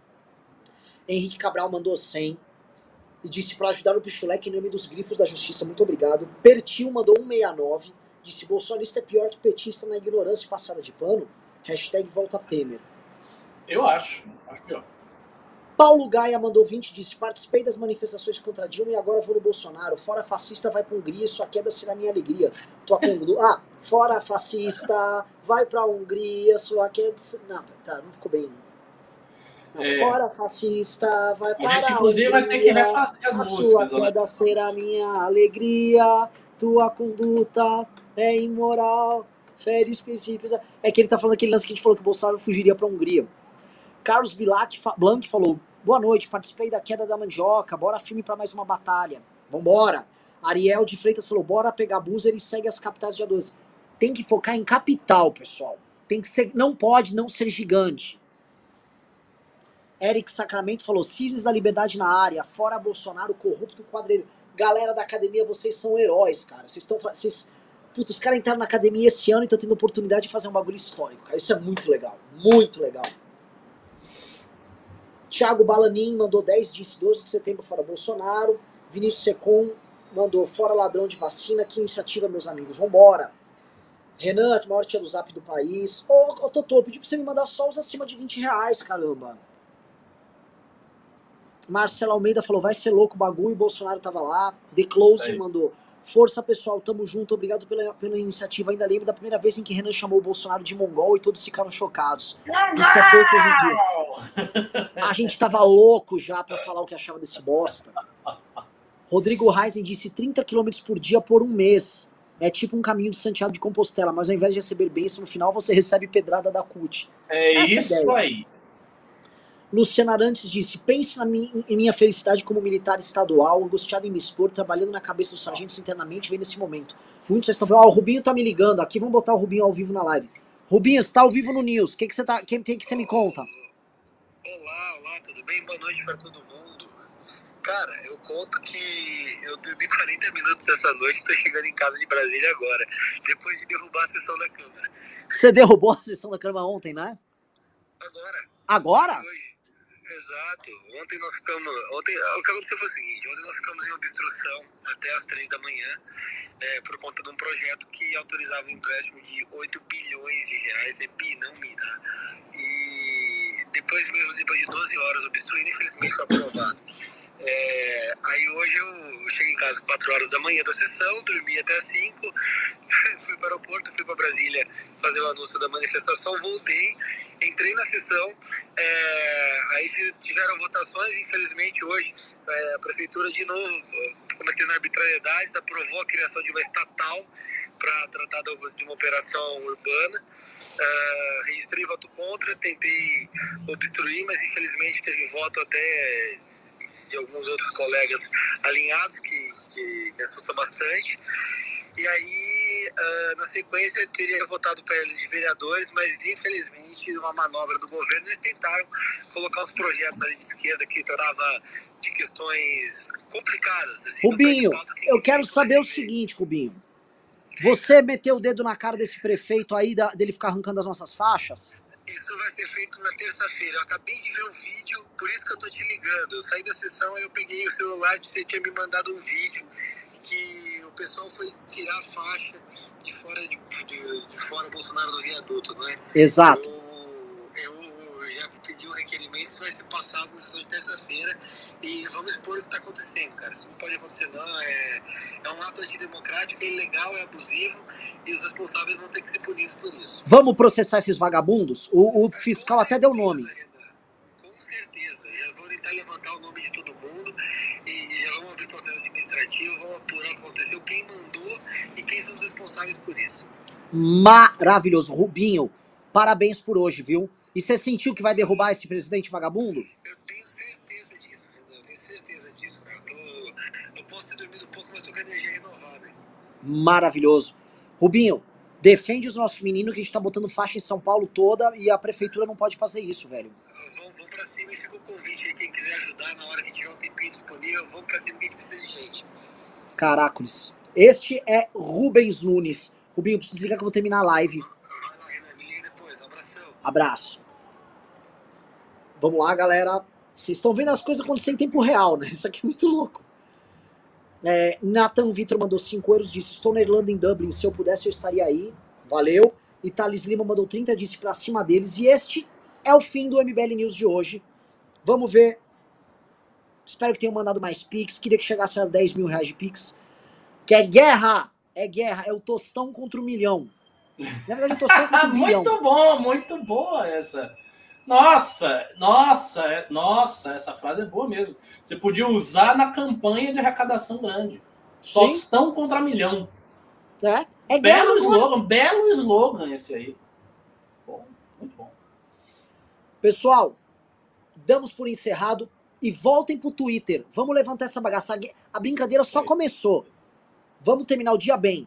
Henrique Cabral mandou 100 e disse para ajudar o Pichulec em nome dos grifos da justiça. Muito obrigado. Pertil mandou 169. Disse: bolsonarista é pior que petista na ignorância passada de pano. Hashtag volta Temer. Eu acho. Acho pior. Paulo Gaia mandou 20 disse: participei das manifestações contra Dilma e agora vou no Bolsonaro. Fora fascista, vai pra Hungria, sua queda será minha alegria. Tua condu... Ah, fora fascista, vai pra Hungria, sua queda. Não, tá, não ficou bem. Não, É. Fora fascista, vai A para gente, inclusive, vai ter que refazer as A sua músicas. né? queda será minha alegria, tua conduta é imoral, fere os princípios. É que ele tá falando aquele lance que a gente falou que o Bolsonaro fugiria pra Hungria. Carlos Bilac, Blanc falou: Boa noite, participei da queda da mandioca, bora filme pra mais uma batalha. Vambora! Ariel de Freitas falou: bora pegar buzzer e segue as capitais dia 12. Tem que focar em capital, pessoal. Tem que ser, não pode não ser gigante. Eric Sacramento falou: Cisnes da Liberdade na área, fora Bolsonaro, corrupto quadrilho. Galera da academia, vocês são heróis, cara. Vocês estão. Vocês, Putz, os caras entraram na academia esse ano e estão tendo oportunidade de fazer um bagulho histórico, cara. Isso é muito legal. Muito legal. Thiago Balanin mandou 10, disse 12 de setembro fora Bolsonaro. Vinícius Secom mandou fora ladrão de vacina. Que iniciativa, meus amigos. Vambora. Renan, maior tia do zap do país. Ô, ô Totô, pedi pra você me mandar só os acima de 20 reais, caramba. Marcelo Almeida falou, vai ser louco o bagulho, Bolsonaro tava lá. The Close mandou, força pessoal, tamo junto, obrigado pela, pela iniciativa. Ainda lembro da primeira vez em que Renan chamou o Bolsonaro de mongol e todos ficaram chocados. Isso é pouco ridículo. A gente tava louco já pra falar o que achava desse bosta. Rodrigo Reisen disse 30 km por dia por um mês. É tipo um caminho de Santiago de Compostela, mas ao invés de receber bênção, no final você recebe pedrada da CUT. É Essa isso ideia. aí. Luciana Arantes disse: pense na em minha felicidade como militar estadual, angustiado em me expor, trabalhando na cabeça dos sargentos internamente, vendo esse momento. Muitos estão falando: Ó, o Rubinho tá me ligando aqui, vamos botar o Rubinho ao vivo na live. Rubinho, você tá ao vivo no News. O que, que você tá. Quem tem que você me conta? Olá, olá, tudo bem? Boa noite para todo mundo. Cara, eu conto que eu dormi 40 minutos essa noite, tô chegando em casa de Brasília agora, depois de derrubar a sessão da Câmara. Você derrubou a sessão da Câmara ontem, né? Agora, Agora? hoje, exato. Ontem nós ficamos. Ontem, o que aconteceu foi o seguinte: ontem nós ficamos em obstrução até as 3 da manhã, é, por conta de um projeto que autorizava um empréstimo de 8 bilhões de reais, é bi, não mi, tá? E depois, mesmo depois de 12 horas obstruindo, infelizmente foi aprovado. É, aí hoje eu cheguei em casa 4 horas da manhã da sessão, dormi até as 5, fui para o aeroporto, fui para Brasília fazer o anúncio da manifestação, voltei, entrei na sessão, é, aí tiveram votações, infelizmente hoje é, a prefeitura de novo, eh, cometendo arbitrariedades, aprovou a criação de uma estatal para tratar de uma operação urbana. É, registrei voto contra, tentei obstruir, mas infelizmente teve voto até de alguns outros colegas alinhados, que, que me assusta bastante. E aí, ah, na sequência, eu teria votado para eles de vereadores, mas infelizmente, numa manobra do governo, eles tentaram colocar os projetos ali de esquerda que tratava de questões complicadas. assim, Rubinho, pauta, assim, eu quero que saber o seguinte, Rubinho. Você meteu o dedo na cara desse prefeito aí, da- dele ficar arrancando as nossas faixas? Isso vai ser feito na terça-feira. Eu acabei de ver o vídeo, por isso que eu tô te ligando. Eu saí da sessão, eu peguei o celular, você tinha me mandado um vídeo que o pessoal foi tirar a faixa de fora de, de, de fora do Bolsonaro do viaduto, não é? Exato. Eu, eu já pedi o requerimento, isso vai ser passado na sessão de terça-feira e vamos expor o que está acontecendo, cara. Isso não pode acontecer, não. É, é um ato antidemocrático, é ilegal, é abusivo e os responsáveis vão ter que ser punidos por isso. Vamos processar esses vagabundos? O, o fiscal até deu nome. Com certeza. Já vou tentar levantar o nome de todo mundo vamos apurar o que aconteceu, quem mandou e quem são os responsáveis por isso. Maravilhoso. Rubinho, parabéns por hoje, viu? E você sentiu que vai derrubar esse presidente vagabundo? Eu tenho certeza disso, Renan. Eu tenho certeza disso, cara. Eu posso ter dormido pouco, mas tô com a energia renovada aqui. Maravilhoso. Rubinho, defende os nossos meninos que a gente tá botando faixa em São Paulo toda e a prefeitura não pode fazer isso, velho. Vamos, vamos pra cima e fica o convite aí. Quem quiser ajudar na hora que tiver um tempinho disponível, vamos pra cima que a gente precisa de gente. Caracoles. Este é Rubens Nunes. Rubinho, preciso desligar que eu vou terminar a live. Abraço. Vamos lá, galera. Vocês estão vendo as coisas acontecerem em tempo real, né? Isso aqui é muito louco. É, Nathan Vitor mandou 5 euros, disse: Estou na Irlanda, em Dublin. Se eu pudesse, eu estaria aí. Valeu. E Thales Lima mandou 30, disse pra cima deles. E este é o fim do MBL News de hoje. Vamos ver. Espero que tenham mandado mais Pix. Queria que chegasse a 10 mil reais de Pix. Que é guerra! É guerra. É o tostão contra o milhão. Na verdade, é o tostão contra o milhão. muito bom, muito boa essa. Nossa, nossa, é- nossa, essa frase é boa mesmo. Você podia usar na campanha de arrecadação grande. Sim. Tostão contra milhão. É, é. Belo slogan, belo slogan esse aí. Bom, muito bom. Pessoal, damos por encerrado e voltem pro Twitter. Vamos levantar essa bagaça. A brincadeira só começou. Vamos terminar o dia bem.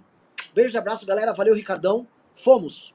Beijo e abraço, galera. Valeu, Ricardão. Fomos!